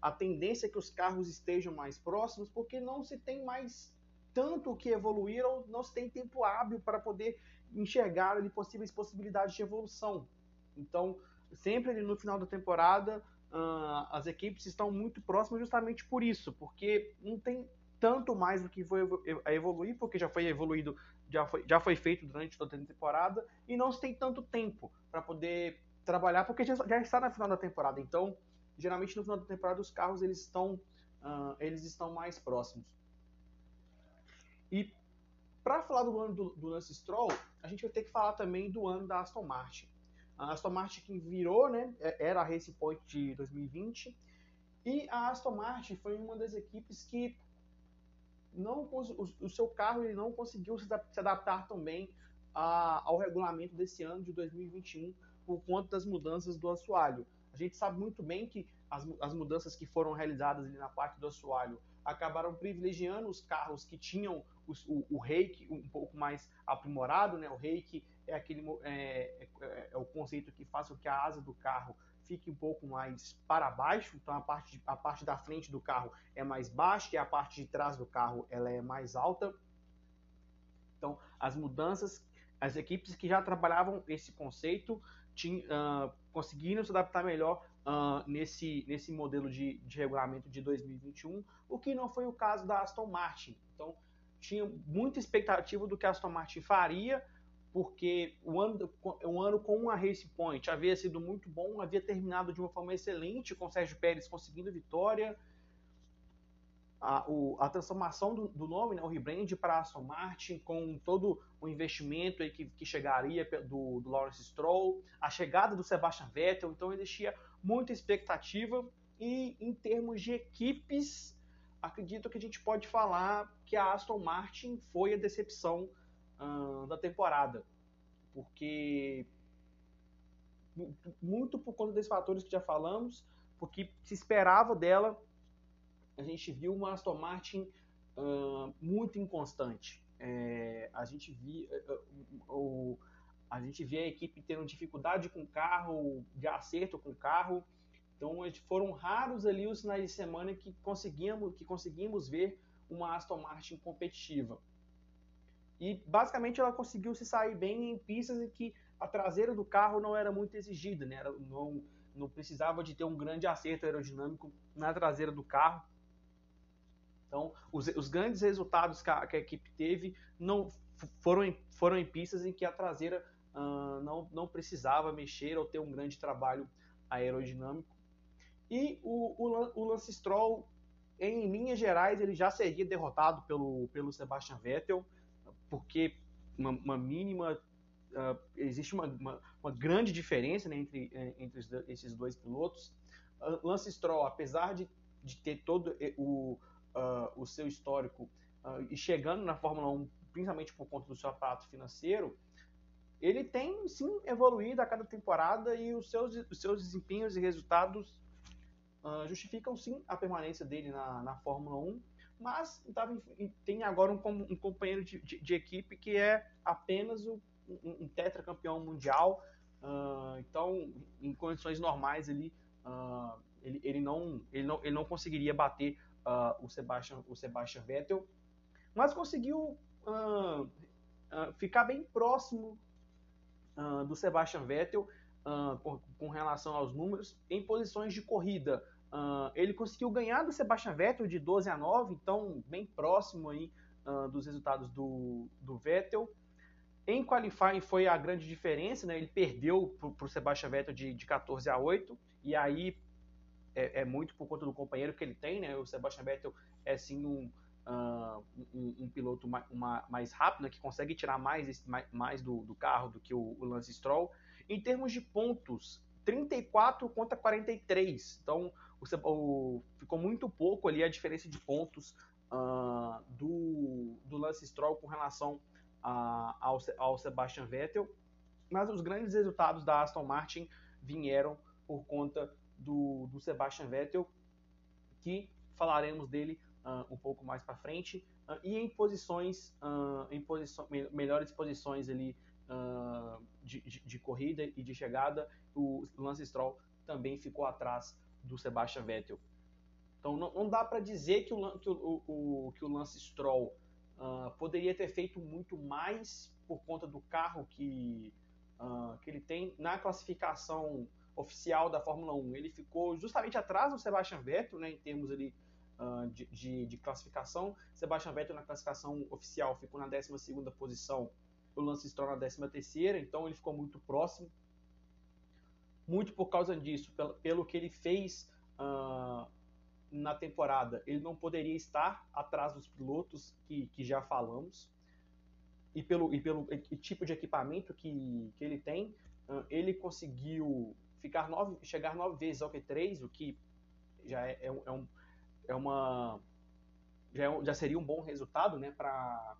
a tendência é que os carros estejam mais próximos, porque não se tem mais tanto que evoluir ou não se tem tempo hábil para poder enxergar ali, possíveis possibilidades de evolução. Então, sempre ali no final da temporada, uh, as equipes estão muito próximas justamente por isso, porque não tem tanto mais do que foi evoluir, porque já foi evoluído, já foi, já foi feito durante toda a temporada, e não se tem tanto tempo para poder trabalhar, porque já, já, está na final da temporada. Então, geralmente no final da temporada os carros eles estão, uh, eles estão mais próximos. E para falar do ano do, do Lance Stroll, a gente vai ter que falar também do ano da Aston Martin. A Aston Martin que virou, né, é, era a Race Point de 2020, e a Aston Martin foi uma das equipes que não o, seu carro ele não conseguiu se, adaptar a, ao regulamento desse ano de 2021 por conta das mudanças do assoalho. A gente sabe muito bem que as, as mudanças que foram realizadas ali na parte do assoalho acabaram privilegiando os carros que tinham os, o, o reiki um pouco mais aprimorado, né? O reiki é aquele é, é, é, o conceito que faz com que a asa do carro fique um pouco mais para baixo, então a parte, a parte da frente do carro é mais baixa e a parte de trás do carro ela é mais alta. Então, as mudanças, as equipes que já trabalhavam esse conceito tinham, uh, conseguiram se adaptar melhor uh, nesse, nesse modelo de, de regulamento de 2021, o que não foi o caso da Aston Martin. Então, tinha muita expectativa do que a Aston Martin faria, porque o ano, o ano com uma Race Point havia sido muito bom, havia terminado de uma forma excelente, com Sérgio Pérez conseguindo vitória, a, o, a transformação do, do, nome, né, o rebrand para Aston Martin, com todo o investimento aí que, que chegaria do, do Lawrence Stroll, a chegada do Sebastian Vettel, então existia muita expectativa. E em termos de equipes, acredito que a gente pode falar que a Aston Martin foi a decepção da temporada, porque muito por conta desses fatores que já falamos, porque se esperava dela, a gente viu uma Aston Martin uh, muito inconstante. É, a gente via uh, a gente a equipe tendo dificuldade com o carro, de acerto com o carro. Então foram raros ali os finais de semana que conseguimos, que conseguimos ver uma Aston Martin competitiva. E basicamente ela conseguiu se sair bem em pistas em que a traseira do carro não era muito exigida, né? não, não precisava de ter um grande acerto aerodinâmico na traseira do carro. Então, os, os grandes resultados que a, que a, equipe teve não foram em, foram em pistas em que a traseira uh, não, não precisava mexer ou ter um grande trabalho aerodinâmico. E o, o, o Lance Stroll, em linhas gerais, ele já seria derrotado pelo, pelo Sebastian Vettel, porque uma, uma mínima. Uh, existe uma, uma, uma, grande diferença né, entre, eh, entre esses dois pilotos. Uh, Lance Stroll, apesar de, de ter todo o, uh, o seu histórico e chegando na Fórmula 1, principalmente por conta do seu aparato financeiro, ele tem sim evoluído a cada temporada e os seus, os seus desempenhos e resultados uh, justificam sim a permanência dele na, na Fórmula 1, mas tem agora um, um companheiro de, de, de, equipe que é apenas o, um, um tetracampeão mundial, uh, então em condições normais ele, uh, ele, ele, não, ele, não, ele não conseguiria bater o, Sebastian, o Sebastian Vettel, mas conseguiu ficar bem próximo uh, do Sebastian Vettel uh, com, com, relação aos números. Em posições de corrida, uh, ele conseguiu ganhar do Sebastian Vettel de 12 a 9, então bem próximo aí dos resultados do, do Vettel. Em qualifying foi a grande diferença, né? ele perdeu para o Sebastian Vettel de, de 14 a 8, e aí é, é, muito por conta do companheiro que ele tem, né? O Sebastian Vettel é sim um, uh, um, um, piloto mais, uma, mais rápido, né, que consegue tirar mais, mais, mais do, do, carro do que o, o, Lance Stroll. Em termos de pontos, 34 contra 43. Então, o, o, ficou muito pouco ali a diferença de pontos uh, do, do Lance Stroll com relação ao, ao Sebastian Vettel, mas os grandes resultados da Aston Martin vieram por conta do, do Sebastian Vettel, que falaremos dele uh, um pouco mais para frente, uh, e em posições, uh, em melhores posições ali de, de, de, corrida e de chegada, o Lance Stroll também ficou atrás do Sebastian Vettel. Então não, não dá para dizer que o, que o, o, que o Lance Stroll poderia ter feito muito mais por conta do carro que, que ele tem na classificação oficial da Fórmula 1. Ele ficou justamente atrás do Sebastian Vettel, né, em termos ali, uh, de, de, de, classificação. Sebastian Vettel na classificação oficial ficou na 12 posição, o Lance Stroll na 13 então ele ficou muito próximo. Muito por causa disso, pelo, pelo que ele fez uh, na temporada, ele não poderia estar atrás dos pilotos que, que já falamos. E pelo, e pelo e tipo de equipamento que, que ele tem, uh, ele conseguiu ficar nove, chegar nove vezes ao Q3, o que já é, é, é, um, é uma já, é, já, seria um bom resultado né, para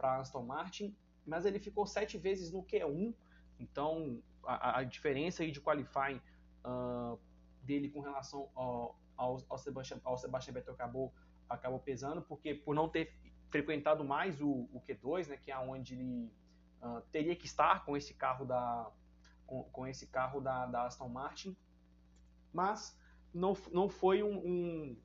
Aston Martin, mas ele ficou sete vezes no Q1, então a, a diferença aí de qualifying uh, dele com relação ao, ao, ao, Sebastian, ao Sebastian Vettel acabou, acabou pesando, porque por não ter frequentado mais o, o Q2, né, que é onde ele uh, teria que estar com esse carro da, com, com esse carro da, da, Aston Martin, mas não, não foi um. um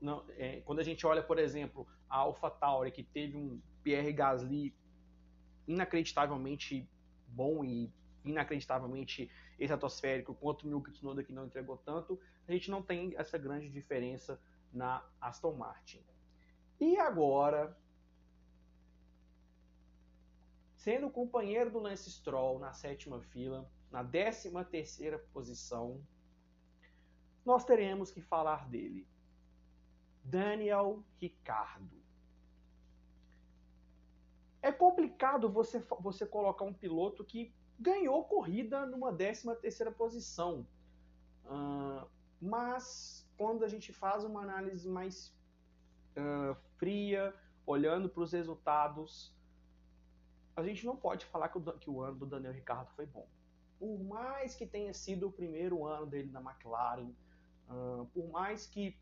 não, é, quando a gente olha, por exemplo, a Alpha Tauri, que teve um Pierre Gasly inacreditavelmente bom e inacreditavelmente estratosférico, quanto o Yuki Tsunoda que não entregou tanto, a gente não tem essa grande diferença na Aston Martin. E agora, sendo companheiro do Lance Stroll na sétima fila, na décima terceira posição, nós teremos que falar dele. Daniel Ricardo. É complicado você, você colocar um piloto que ganhou corrida numa décima terceira posição. Uh, mas quando a gente faz uma análise mais uh, fria, olhando para os resultados, a gente não pode falar que o, que o ano do Daniel Ricardo foi bom. Por mais que tenha sido o primeiro ano dele na McLaren, uh, por mais que,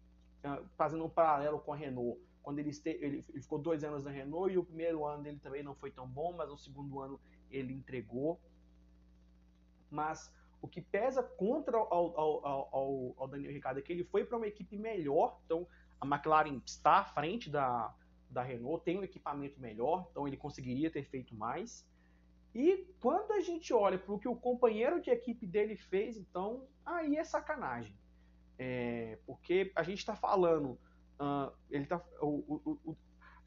uh, fazendo um paralelo com a Renault, quando ele, este, ele, ele, ficou dois anos na Renault e o primeiro ano dele também não foi tão bom, mas o segundo ano ele entregou. Mas o que pesa contra ao, ao, ao, ao Daniel Ricardo é que ele foi para uma equipe melhor, então a McLaren está à frente da, da Renault, tem um equipamento melhor, então ele conseguiria ter feito mais. E quando a gente olha para o que o companheiro de equipe dele fez, então aí é sacanagem. É, porque a gente está falando, uh, ele tá, o, o, o,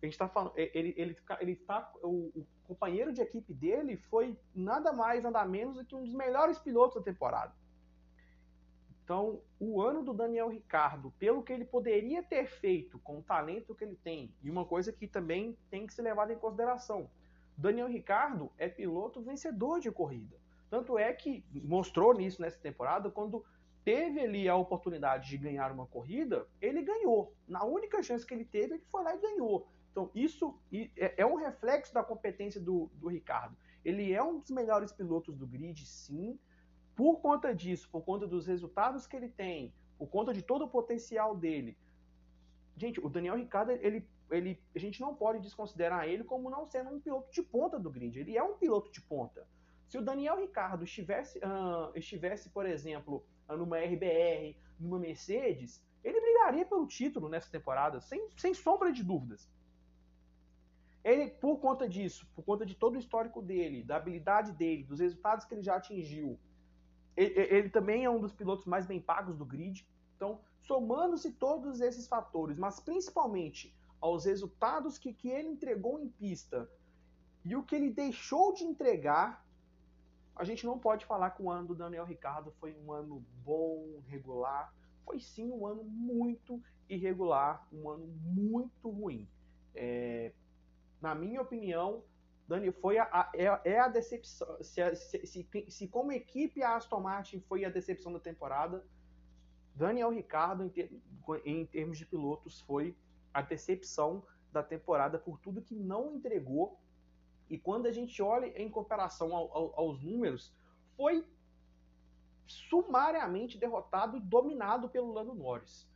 a gente está falando, ele, ele, ele tá, o, o, companheiro de equipe dele foi nada mais, nada menos do que um dos melhores pilotos da temporada. Então, o ano do Daniel Ricardo, pelo que ele poderia ter feito com o talento que ele tem, e uma coisa que também tem que ser levada em consideração: Daniel Ricardo é piloto vencedor de corrida. Tanto é que mostrou nisso nessa temporada, quando teve ali a oportunidade de ganhar uma corrida, ele ganhou. Na única chance que ele teve, ele foi lá e ganhou. Então, isso é, é um reflexo da competência do, do Ricardo. Ele é um dos melhores pilotos do grid, sim, por conta disso, por conta dos resultados que ele tem, por conta de todo o potencial dele. Gente, o Daniel Ricciardo, ele, ele, a gente não pode desconsiderar ele como não sendo um piloto de ponta do grid. Ele é um piloto de ponta. Se o Daniel Ricardo estivesse, uh, estivesse por exemplo, numa RBR, numa Mercedes, ele brigaria pelo título nessa temporada, sem, sem sombra de dúvidas. Ele, por conta disso, por conta de todo o histórico dele, da habilidade dele, dos resultados que ele já atingiu, ele, também é um dos pilotos mais bem pagos do grid. Então, somando-se todos esses fatores, mas principalmente aos resultados que, que ele entregou em pista e o que ele deixou de entregar, a gente não pode falar que o ano do Daniel Ricardo foi um ano bom, regular. Foi sim um ano muito irregular, um ano muito ruim. É, na minha opinião, Dani, foi a, a é, é, a decepção. Se, se, se, se, como equipe a Aston Martin foi a decepção da temporada, Daniel Ricardo, em, ter, em termos de pilotos, foi a decepção da da temporada por tudo que não entregou. E quando a gente olha em comparação ao, ao, aos números, foi sumariamente derrotado e dominado pelo Lando Norris.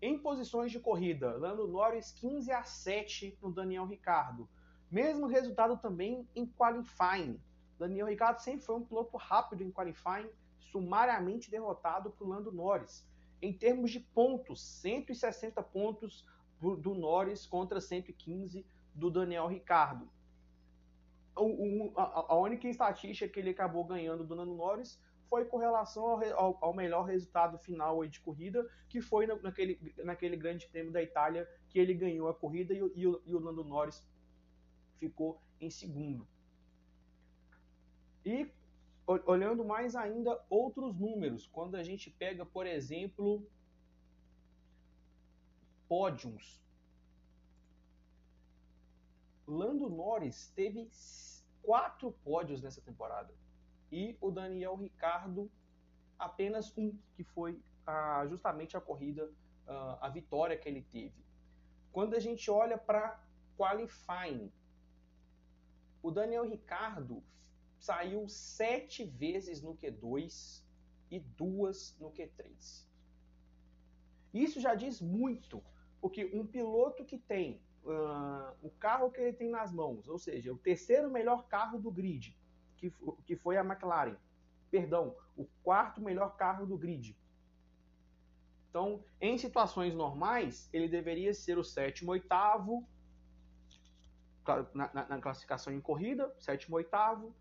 Em posições de corrida, Lando Norris 15 a 7 no Daniel Ricardo. Mesmo resultado também em qualifying. Daniel Ricardo sempre foi um piloto rápido em qualifying, sumariamente derrotado por Lando Norris. Em termos de pontos, 160 pontos do Norris contra 115 do Daniel Ricardo. A, única estatística que ele acabou ganhando do Lando Norris foi com relação ao, melhor resultado final de corrida, que foi naquele, naquele grande prêmio da Itália, que ele ganhou a corrida e, e o Lando Norris ficou em segundo. E olhando mais ainda outros números, quando a gente pega, por exemplo, pódios. Lando Norris teve quatro pódios nessa temporada e o Daniel Ricardo apenas um, que foi ah, justamente a corrida, ah, a vitória que ele teve. Quando a gente olha para qualifying, o Daniel Ricardo saiu sete vezes no Q2 e duas no Q3. Isso já diz muito, porque um piloto que tem uh, o carro que ele tem nas mãos, ou seja, o terceiro melhor carro do grid, que, que foi a McLaren, perdão, o quarto melhor carro do grid. Então, em situações normais, ele deveria ser o sétimo, oitavo, na, na, na classificação em corrida, sétimo, oitavo,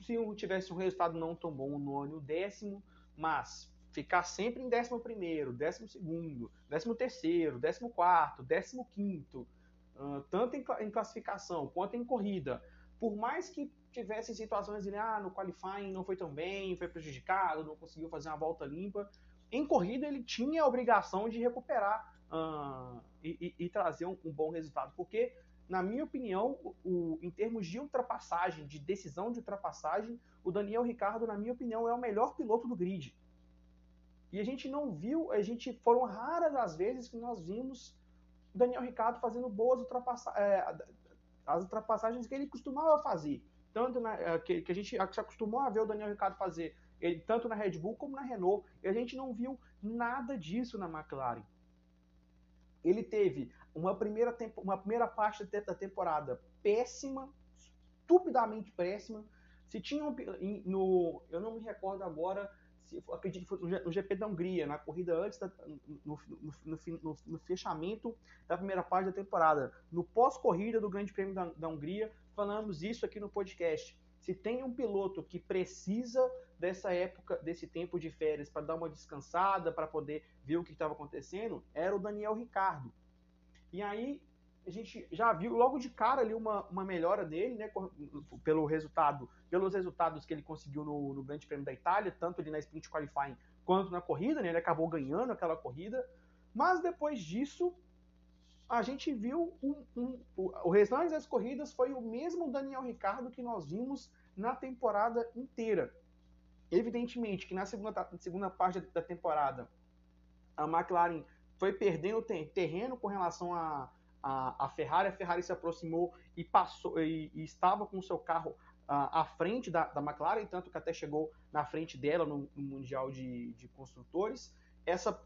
se tivesse um resultado não tão bom, no ano décimo, mas ficar sempre em décimo primeiro, décimo segundo, décimo terceiro, décimo quarto, décimo quinto, tanto em, em, classificação quanto em corrida, por mais que tivesse situações de ah, no qualifying não foi tão bem, foi prejudicado, não conseguiu fazer uma volta limpa, em corrida ele tinha a obrigação de recuperar uh, e, e, e, trazer um, um bom resultado, porque na minha opinião, o, em termos de ultrapassagem, de decisão de ultrapassagem, o Daniel Ricardo, na minha opinião, é o melhor piloto do grid. E a gente não viu, a gente foram raras as vezes que nós vimos o Daniel Ricardo fazendo boas ultrapassagens, é, as ultrapassagens que ele costumava fazer. Tanto na, é, que, que, a gente se acostumou a ver o Daniel Ricardo fazer, ele, tanto na Red Bull como na Renault. E a gente não viu nada disso na McLaren. Ele teve uma primeira, uma primeira parte da temporada péssima, estupidamente péssima. Se tinha um, no, eu não me recordo agora, se acredito que foi no GP da Hungria, na corrida antes da, no, no, no, no, fechamento da primeira parte da temporada, no pós-corrida do Grande Prêmio da, da Hungria, falamos isso aqui no podcast. Se tem um piloto que precisa dessa época, desse tempo de férias para dar uma descansada, para poder ver o que estava acontecendo, era o Daniel Ricardo. E aí a gente já viu logo de cara ali uma, uma melhora dele, né, pelo resultado, pelos resultados que ele conseguiu no, no Grande Prêmio da Itália, tanto ali na sprint qualifying quanto na corrida, né, ele acabou ganhando aquela corrida. Mas depois disso, a gente viu um, um, o, restante das corridas foi o mesmo Daniel Ricardo que nós vimos na temporada inteira. Evidentemente que na segunda, segunda parte da temporada a McLaren foi perdendo terreno com relação a, a, a Ferrari. A Ferrari se aproximou e passou e, e estava com o seu carro a, à frente da, da McLaren, tanto que até chegou na frente dela no, no Mundial de, de, Construtores. Essa,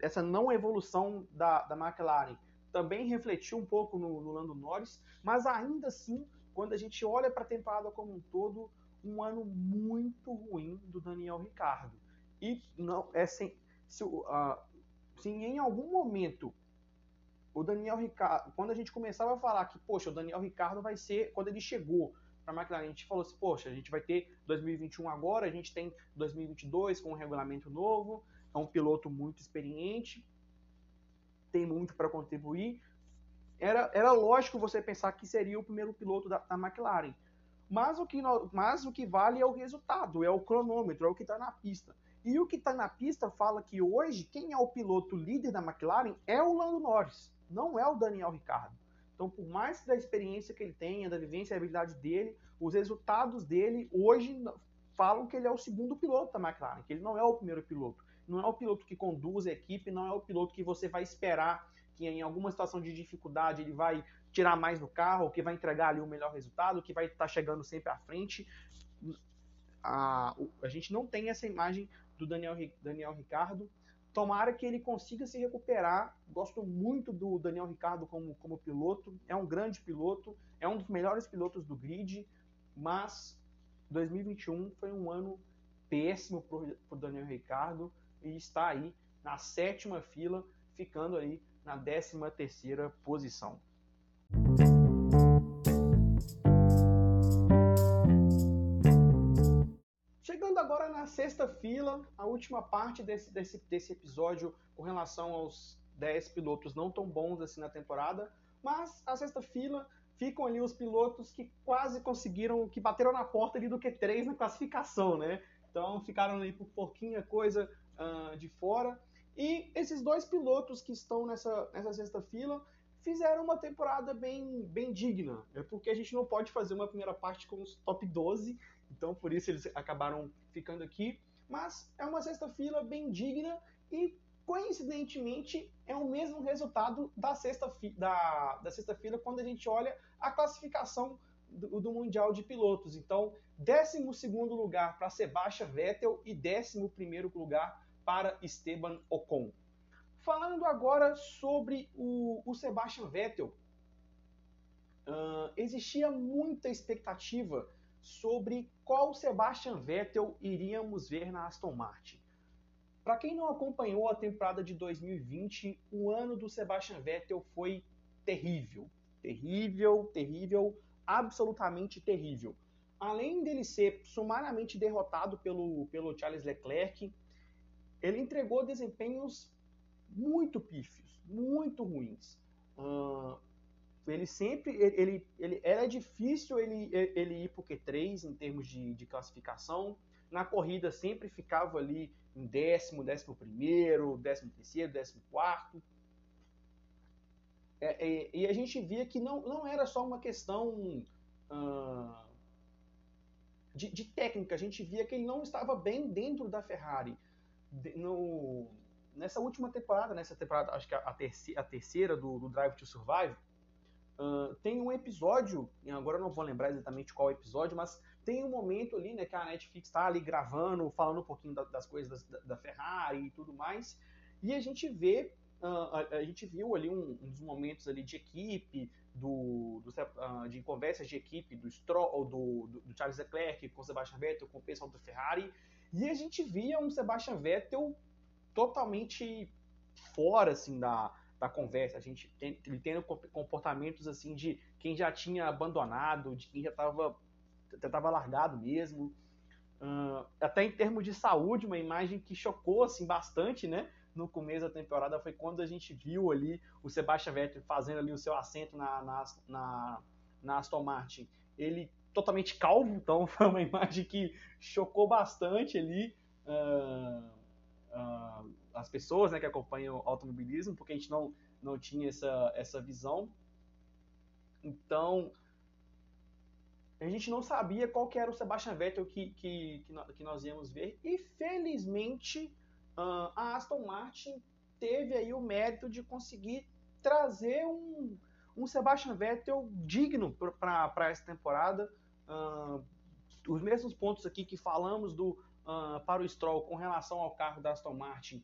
essa não evolução da, da McLaren também refletiu um pouco no, no Lando Norris, mas ainda assim, quando a gente olha para a temporada como um todo, um ano muito ruim do Daniel Ricardo. E não é sem, se, uh, se em algum momento o Daniel Ricardo, quando a gente começava a falar que, poxa, o Daniel Ricardo vai ser, quando ele chegou para a McLaren, a gente falou assim, poxa, a gente vai ter 2021 agora, a gente tem 2022 com um regulamento novo, é um piloto muito experiente, tem muito para contribuir. Era, era lógico você pensar que seria o primeiro piloto da, da McLaren. Mas o, que, mas o que vale é o resultado, é o cronômetro, é o que está na pista. E o que está na pista fala que hoje quem é o piloto líder da McLaren é o Lando Norris, não é o Daniel Ricciardo. Então, por mais da experiência que ele tenha, da vivência e habilidade dele, os resultados dele hoje falam que ele é o segundo piloto da McLaren, que ele não é o primeiro piloto. Não é o piloto que conduz a equipe, não é o piloto que você vai esperar que em alguma situação de dificuldade ele vai tirar mais do carro, que vai entregar ali o melhor resultado, que vai estar tá chegando sempre à frente. A, a gente não tem essa imagem do Daniel, Daniel Ricardo. Tomara que ele consiga se recuperar. Gosto muito do Daniel Ricardo como, como piloto. É um grande piloto, é um dos melhores pilotos do grid, mas 2021 foi um ano péssimo para o Daniel Ricardo e está aí na sétima fila, ficando aí na décima terceira posição. Na sexta fila, a última parte desse, desse, desse episódio com relação aos 10 pilotos não tão bons assim na temporada, mas a sexta fila ficam ali os pilotos que quase conseguiram, que bateram na porta ali do Q3 na classificação, né? Então ficaram ali por pouquinha coisa uh, de fora. E esses dois pilotos que estão nessa, nessa sexta fila fizeram uma temporada bem, bem digna. É porque a gente não pode fazer uma primeira parte com os top 12, então por isso eles acabaram ficando aqui. Mas é uma sexta fila bem digna e coincidentemente é o mesmo resultado da sexta, da, da sexta fila quando a gente olha a classificação do, do Mundial de Pilotos. Então, 12 lugar para Sebastian Vettel e 11 lugar para Esteban Ocon. Falando agora sobre o, o Sebastian Vettel, uh, existia muita expectativa sobre qual Sebastian Vettel iríamos ver na Aston Martin. Para quem não acompanhou a temporada de 2020, o ano do Sebastian Vettel foi terrível. Terrível, terrível, absolutamente terrível. Além dele ser sumariamente derrotado pelo, pelo Charles Leclerc, ele entregou desempenhos muito pífios, muito ruins. Uh, ele sempre, ele, ele, era difícil ele, ele ir o Q3 em termos de, de classificação. Na corrida sempre ficava ali em décimo, décimo primeiro, décimo terceiro, décimo quarto. É, é, e a gente via que não, não era só uma questão de, de, técnica, a gente via que ele não estava bem dentro da Ferrari. No, nessa última temporada, nessa temporada, acho que a, terceira, a terceira do, do, Drive to Survive, tem um episódio, agora eu não vou lembrar exatamente qual episódio, mas tem um momento ali, né, que a Netflix está ali gravando, falando um pouquinho da, das coisas da, da, Ferrari e tudo mais, e a gente vê, uh, a, a, gente viu ali um, um, dos momentos ali de equipe, do, do uh, de conversas de equipe do Stroll, do, do, do Charles Leclerc com o Sebastian Vettel, com o pessoal da Ferrari, e a gente via um Sebastian Vettel totalmente fora assim da, da conversa. A gente tem, ele tendo comportamentos assim de quem já tinha abandonado, de quem já estava tava largado mesmo. Uh, até em termos de saúde, uma imagem que chocou assim bastante, né? No começo da temporada foi quando a gente viu ali o Sebastian Vettel fazendo ali o seu assento na, na, na, na Aston Martin. Ele totalmente calvo, então (laughs) foi uma imagem que chocou bastante ali. Uh, uh, as pessoas né, que acompanham o automobilismo, porque a gente não, não tinha essa, essa visão. Então, a gente não sabia qual que era o Sebastian Vettel que, que, que, nós íamos ver. E, felizmente, uh, a Aston Martin teve aí o mérito de conseguir trazer um, um Sebastian Vettel digno para essa temporada. Uh, os mesmos pontos aqui que falamos do uh, para o Stroll com relação ao carro da Aston Martin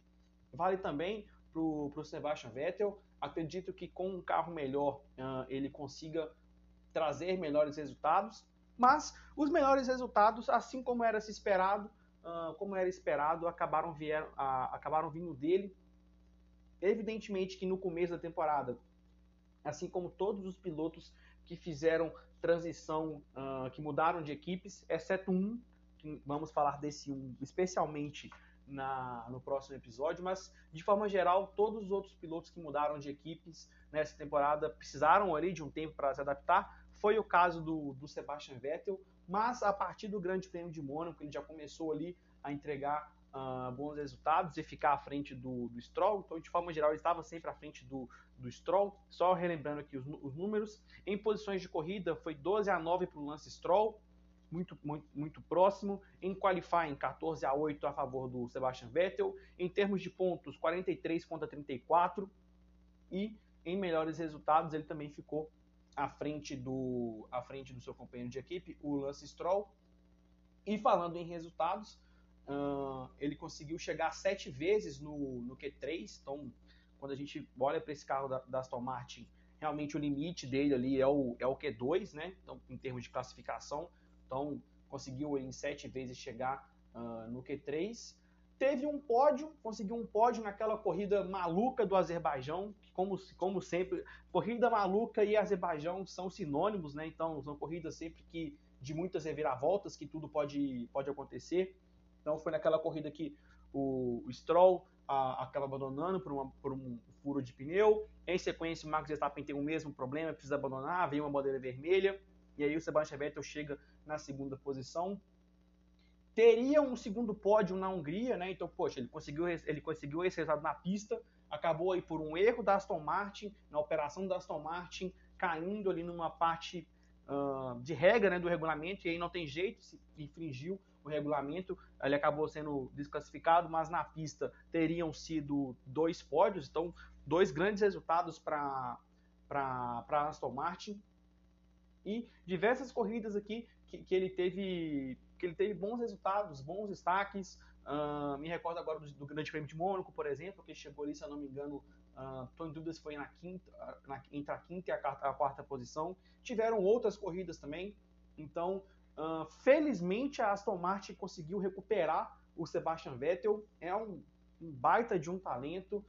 vale também para o Sebastian Vettel. Acredito que com um carro melhor uh, ele consiga trazer melhores resultados, mas os melhores resultados, assim como era se esperado, uh, como era esperado, acabaram, uh, acabaram vindo dele. Evidentemente que no começo da temporada, assim como todos os pilotos que fizeram transição, que mudaram de equipes, exceto um, vamos falar desse um especialmente na, no próximo episódio, mas de forma geral, todos os outros pilotos que mudaram de equipes nessa temporada precisaram ali de um tempo para se adaptar. Foi o caso do, do Sebastian Vettel, mas a partir do Grande Prêmio de Mônaco ele já começou ali a entregar uh, bons resultados e ficar à frente do, do Stroll. Então, de forma geral, ele estava sempre à frente do, do Stroll. Só relembrando aqui os, os números. Em posições de corrida, foi 12 a 9 para o Lance Stroll, muito, muito, muito próximo. Em qualifying, 14 a 8 a favor do Sebastian Vettel. Em termos de pontos, 43 contra 34. e em melhores resultados ele também ficou à frente do, à frente do seu companheiro de equipe, o Lance Stroll. E falando em resultados, uh, ele conseguiu chegar sete vezes no, no Q3. Então, quando a gente olha para esse carro da, da, Aston Martin, realmente o limite dele ali é o, é o Q2, né? Então, em termos de classificação. Então, conseguiu em sete vezes chegar uh, no Q3 teve um pódio, conseguiu um pódio naquela corrida maluca do Azerbaijão, que como, como sempre, corrida maluca e Azerbaijão são sinônimos, né? Então, são corridas sempre que de muitas reviravoltas, que tudo pode, pode acontecer. Então, foi naquela corrida que o, o Stroll a, acaba abandonando por, uma, por um furo de pneu. Em sequência, o Max Verstappen tem o mesmo problema, precisa abandonar, vem uma bandeira vermelha. E aí o Sebastian Vettel chega na segunda posição teria um segundo pódio na Hungria, né? Então, poxa, ele conseguiu, ele conseguiu esse resultado na pista, acabou aí por um erro da Aston Martin, na operação da Aston Martin, caindo ali numa parte uh, de regra né, do regulamento, e aí não tem jeito, se infringiu o regulamento, ele acabou sendo desclassificado, mas na pista teriam sido dois pódios, então dois grandes resultados para Aston Martin. E diversas corridas aqui que, que ele teve que ele teve bons resultados, bons destaques. Uh, me recordo agora do, do, Grande Prêmio de Mônaco, por exemplo, que chegou ali, se eu não me engano, estou uh, em dúvida se foi na quinta, na, entre a quinta e a, quarta, a quarta posição. Tiveram outras corridas também. Então, uh, felizmente, a Aston Martin conseguiu recuperar o Sebastian Vettel. É um, um baita de um talento.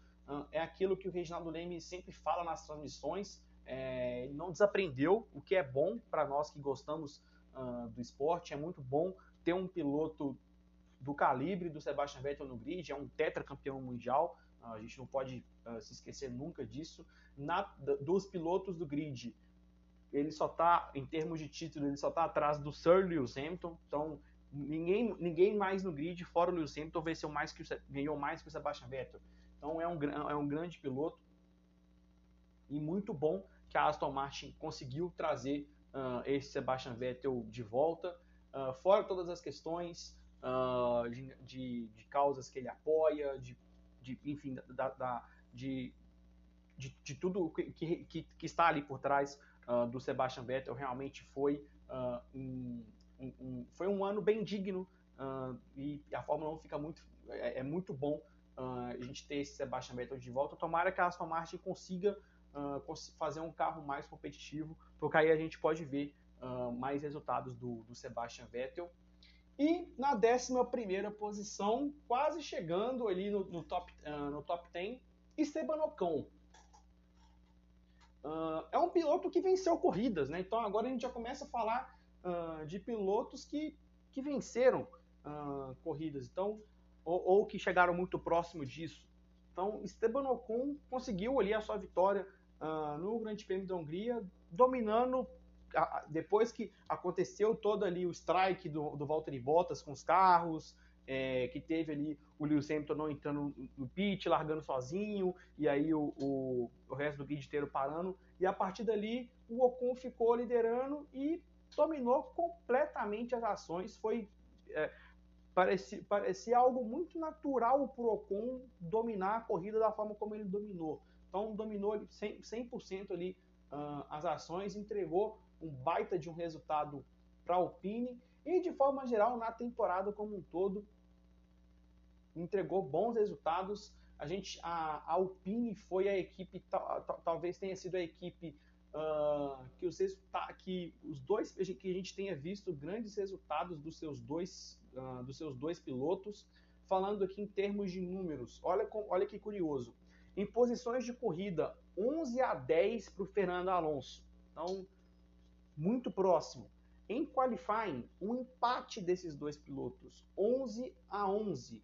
é aquilo que o Reginaldo Leme sempre fala nas transmissões. É, não desaprendeu, o que é bom para nós que gostamos uh, do esporte. É muito bom ter um piloto do calibre do Sebastian Vettel no grid, é um tetracampeão mundial, uh, a gente não pode uh, se esquecer nunca disso. Na, dos pilotos do grid, ele só está, em termos de título, ele só está atrás do Sir Lewis Hamilton, então ninguém, ninguém mais no grid, fora o Lewis Hamilton, venceu mais que ganhou mais que o Sebastian Vettel. Então é um, é um grande piloto e muito bom que a Aston Martin conseguiu trazer uh, esse Sebastian Vettel de volta, uh, fora todas as questões uh, de, de, de, causas que ele apoia, de, de enfim, da, da, de, de, de, tudo que, que, que, está ali por trás do Sebastian Vettel, realmente foi, um, um, um, foi um ano bem digno e a Fórmula 1 fica muito, é, é muito bom a gente ter esse Sebastian Vettel de volta. Tomara que a Aston Martin consiga uh, fazer um carro mais competitivo, porque aí a gente pode ver uh, mais resultados do, do Sebastian Vettel. E na 11 posição, quase chegando ali no, no top, uh, no top 10, Esteban Ocon. Uh, é um piloto que venceu corridas, né? Então agora a gente já começa a falar uh, de pilotos que, que venceram corridas, então ou, ou, que chegaram muito próximo disso. Então Esteban Ocon conseguiu ali a sua vitória uh, no Grande Prêmio da Hungria, dominando depois que aconteceu todo ali o strike do, do Valtteri Bottas com os carros, é, que teve ali o Lewis Hamilton não entrando no pit, largando sozinho, e aí o, o, o resto do grid inteiro parando, e a partir dali o Ocon ficou liderando e dominou completamente as ações, foi... É, parecia, parecia algo muito natural para o Ocon dominar a corrida da forma como ele dominou. Então dominou 100%, 100 ali uh, as ações, entregou um baita de um resultado para a Alpine e de forma geral na temporada como um todo entregou bons resultados. A gente, a, a Alpine foi a equipe, talvez tenha sido a equipe uh, que, os que os dois que a gente tenha visto grandes resultados dos seus dois, uh, dos seus dois pilotos. Falando aqui em termos de números, olha, olha que curioso. Em posições de corrida, 11 a 10 para o Fernando Alonso. Então, muito próximo. Em qualifying, um empate desses dois pilotos, 11 a 11.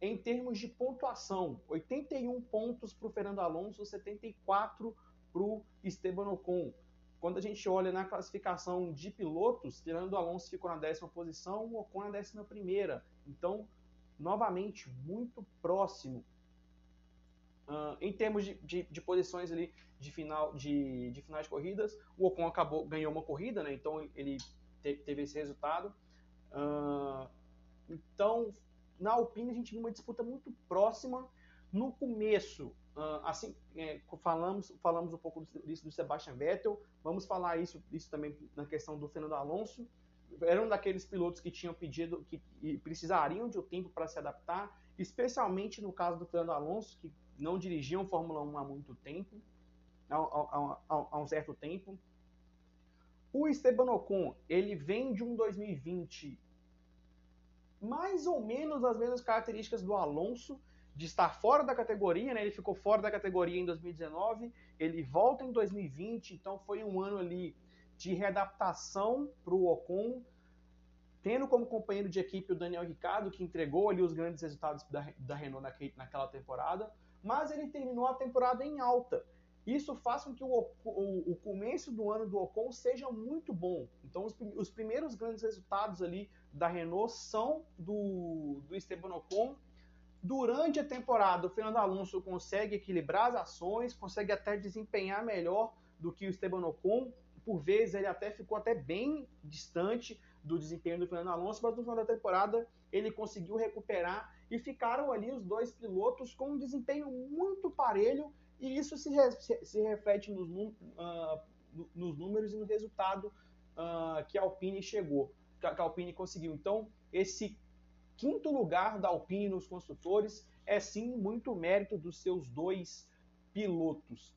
Em termos de pontuação, 81 pontos para o Fernando Alonso, 74 para o Esteban Ocon. Quando a gente olha na classificação de pilotos, Fernando Alonso ficou na décima posição, o Ocon na décima primeira. Então, novamente, muito próximo Uh, em termos de, de, de, posições ali de final de, de finais de corridas, o Ocon acabou ganhou uma corrida, né? Então ele te, teve esse resultado. Uh, então na Alpine a gente viu uma disputa muito próxima. No começo, Uh, assim, é, falamos, falamos um pouco disso do Sebastian Vettel, vamos falar isso, isso também na questão do Fernando Alonso. Era um daqueles pilotos que tinham pedido, que precisariam de um tempo para se adaptar, especialmente no caso do Fernando Alonso, que não dirigiam Fórmula 1 há muito tempo, há, há, há, há um certo tempo. O Esteban Ocon, ele vem de um 2020 mais ou menos as mesmas características do Alonso, de estar fora da categoria, né? Ele ficou fora da categoria em 2019, ele volta em 2020, então foi um ano ali de readaptação para o Ocon, tendo como companheiro de equipe o Daniel Ricciardo, que entregou ali os grandes resultados da, da Renault naquela temporada, mas ele terminou a temporada em alta. Isso faz com que o, o, o começo do ano do Ocon seja muito bom. Então, os, os primeiros grandes resultados ali da Renault são do, do Esteban Ocon Durante a temporada, o Fernando Alonso consegue equilibrar as ações, consegue até desempenhar melhor do que o Esteban Ocon. Por vezes ele até ficou até bem distante do desempenho do Fernando Alonso, mas no final da temporada ele conseguiu recuperar e ficaram ali os dois pilotos com um desempenho muito parelho e isso se, se, se reflete nos, uh, nos, números e no resultado uh, que a Alpine chegou, que a Alpine conseguiu. Então, esse quinto lugar da Alpine nos construtores é sim muito mérito dos seus dois pilotos.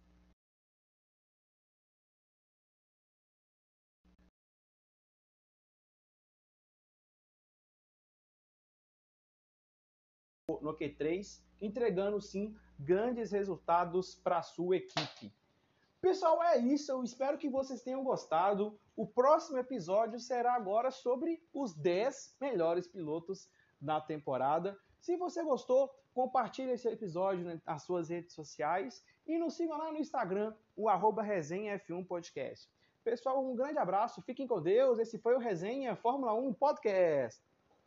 No Q3, entregando sim grandes resultados para a sua equipe. Pessoal, é isso. Eu espero que vocês tenham gostado. O próximo episódio será agora sobre os 10 melhores pilotos da temporada. Se você gostou, compartilhe esse episódio nas suas redes sociais e nos siga lá no Instagram, o arroba resenha F1 Podcast. Pessoal, um grande abraço, fiquem com Deus. Esse foi o Resenha Fórmula 1 Podcast.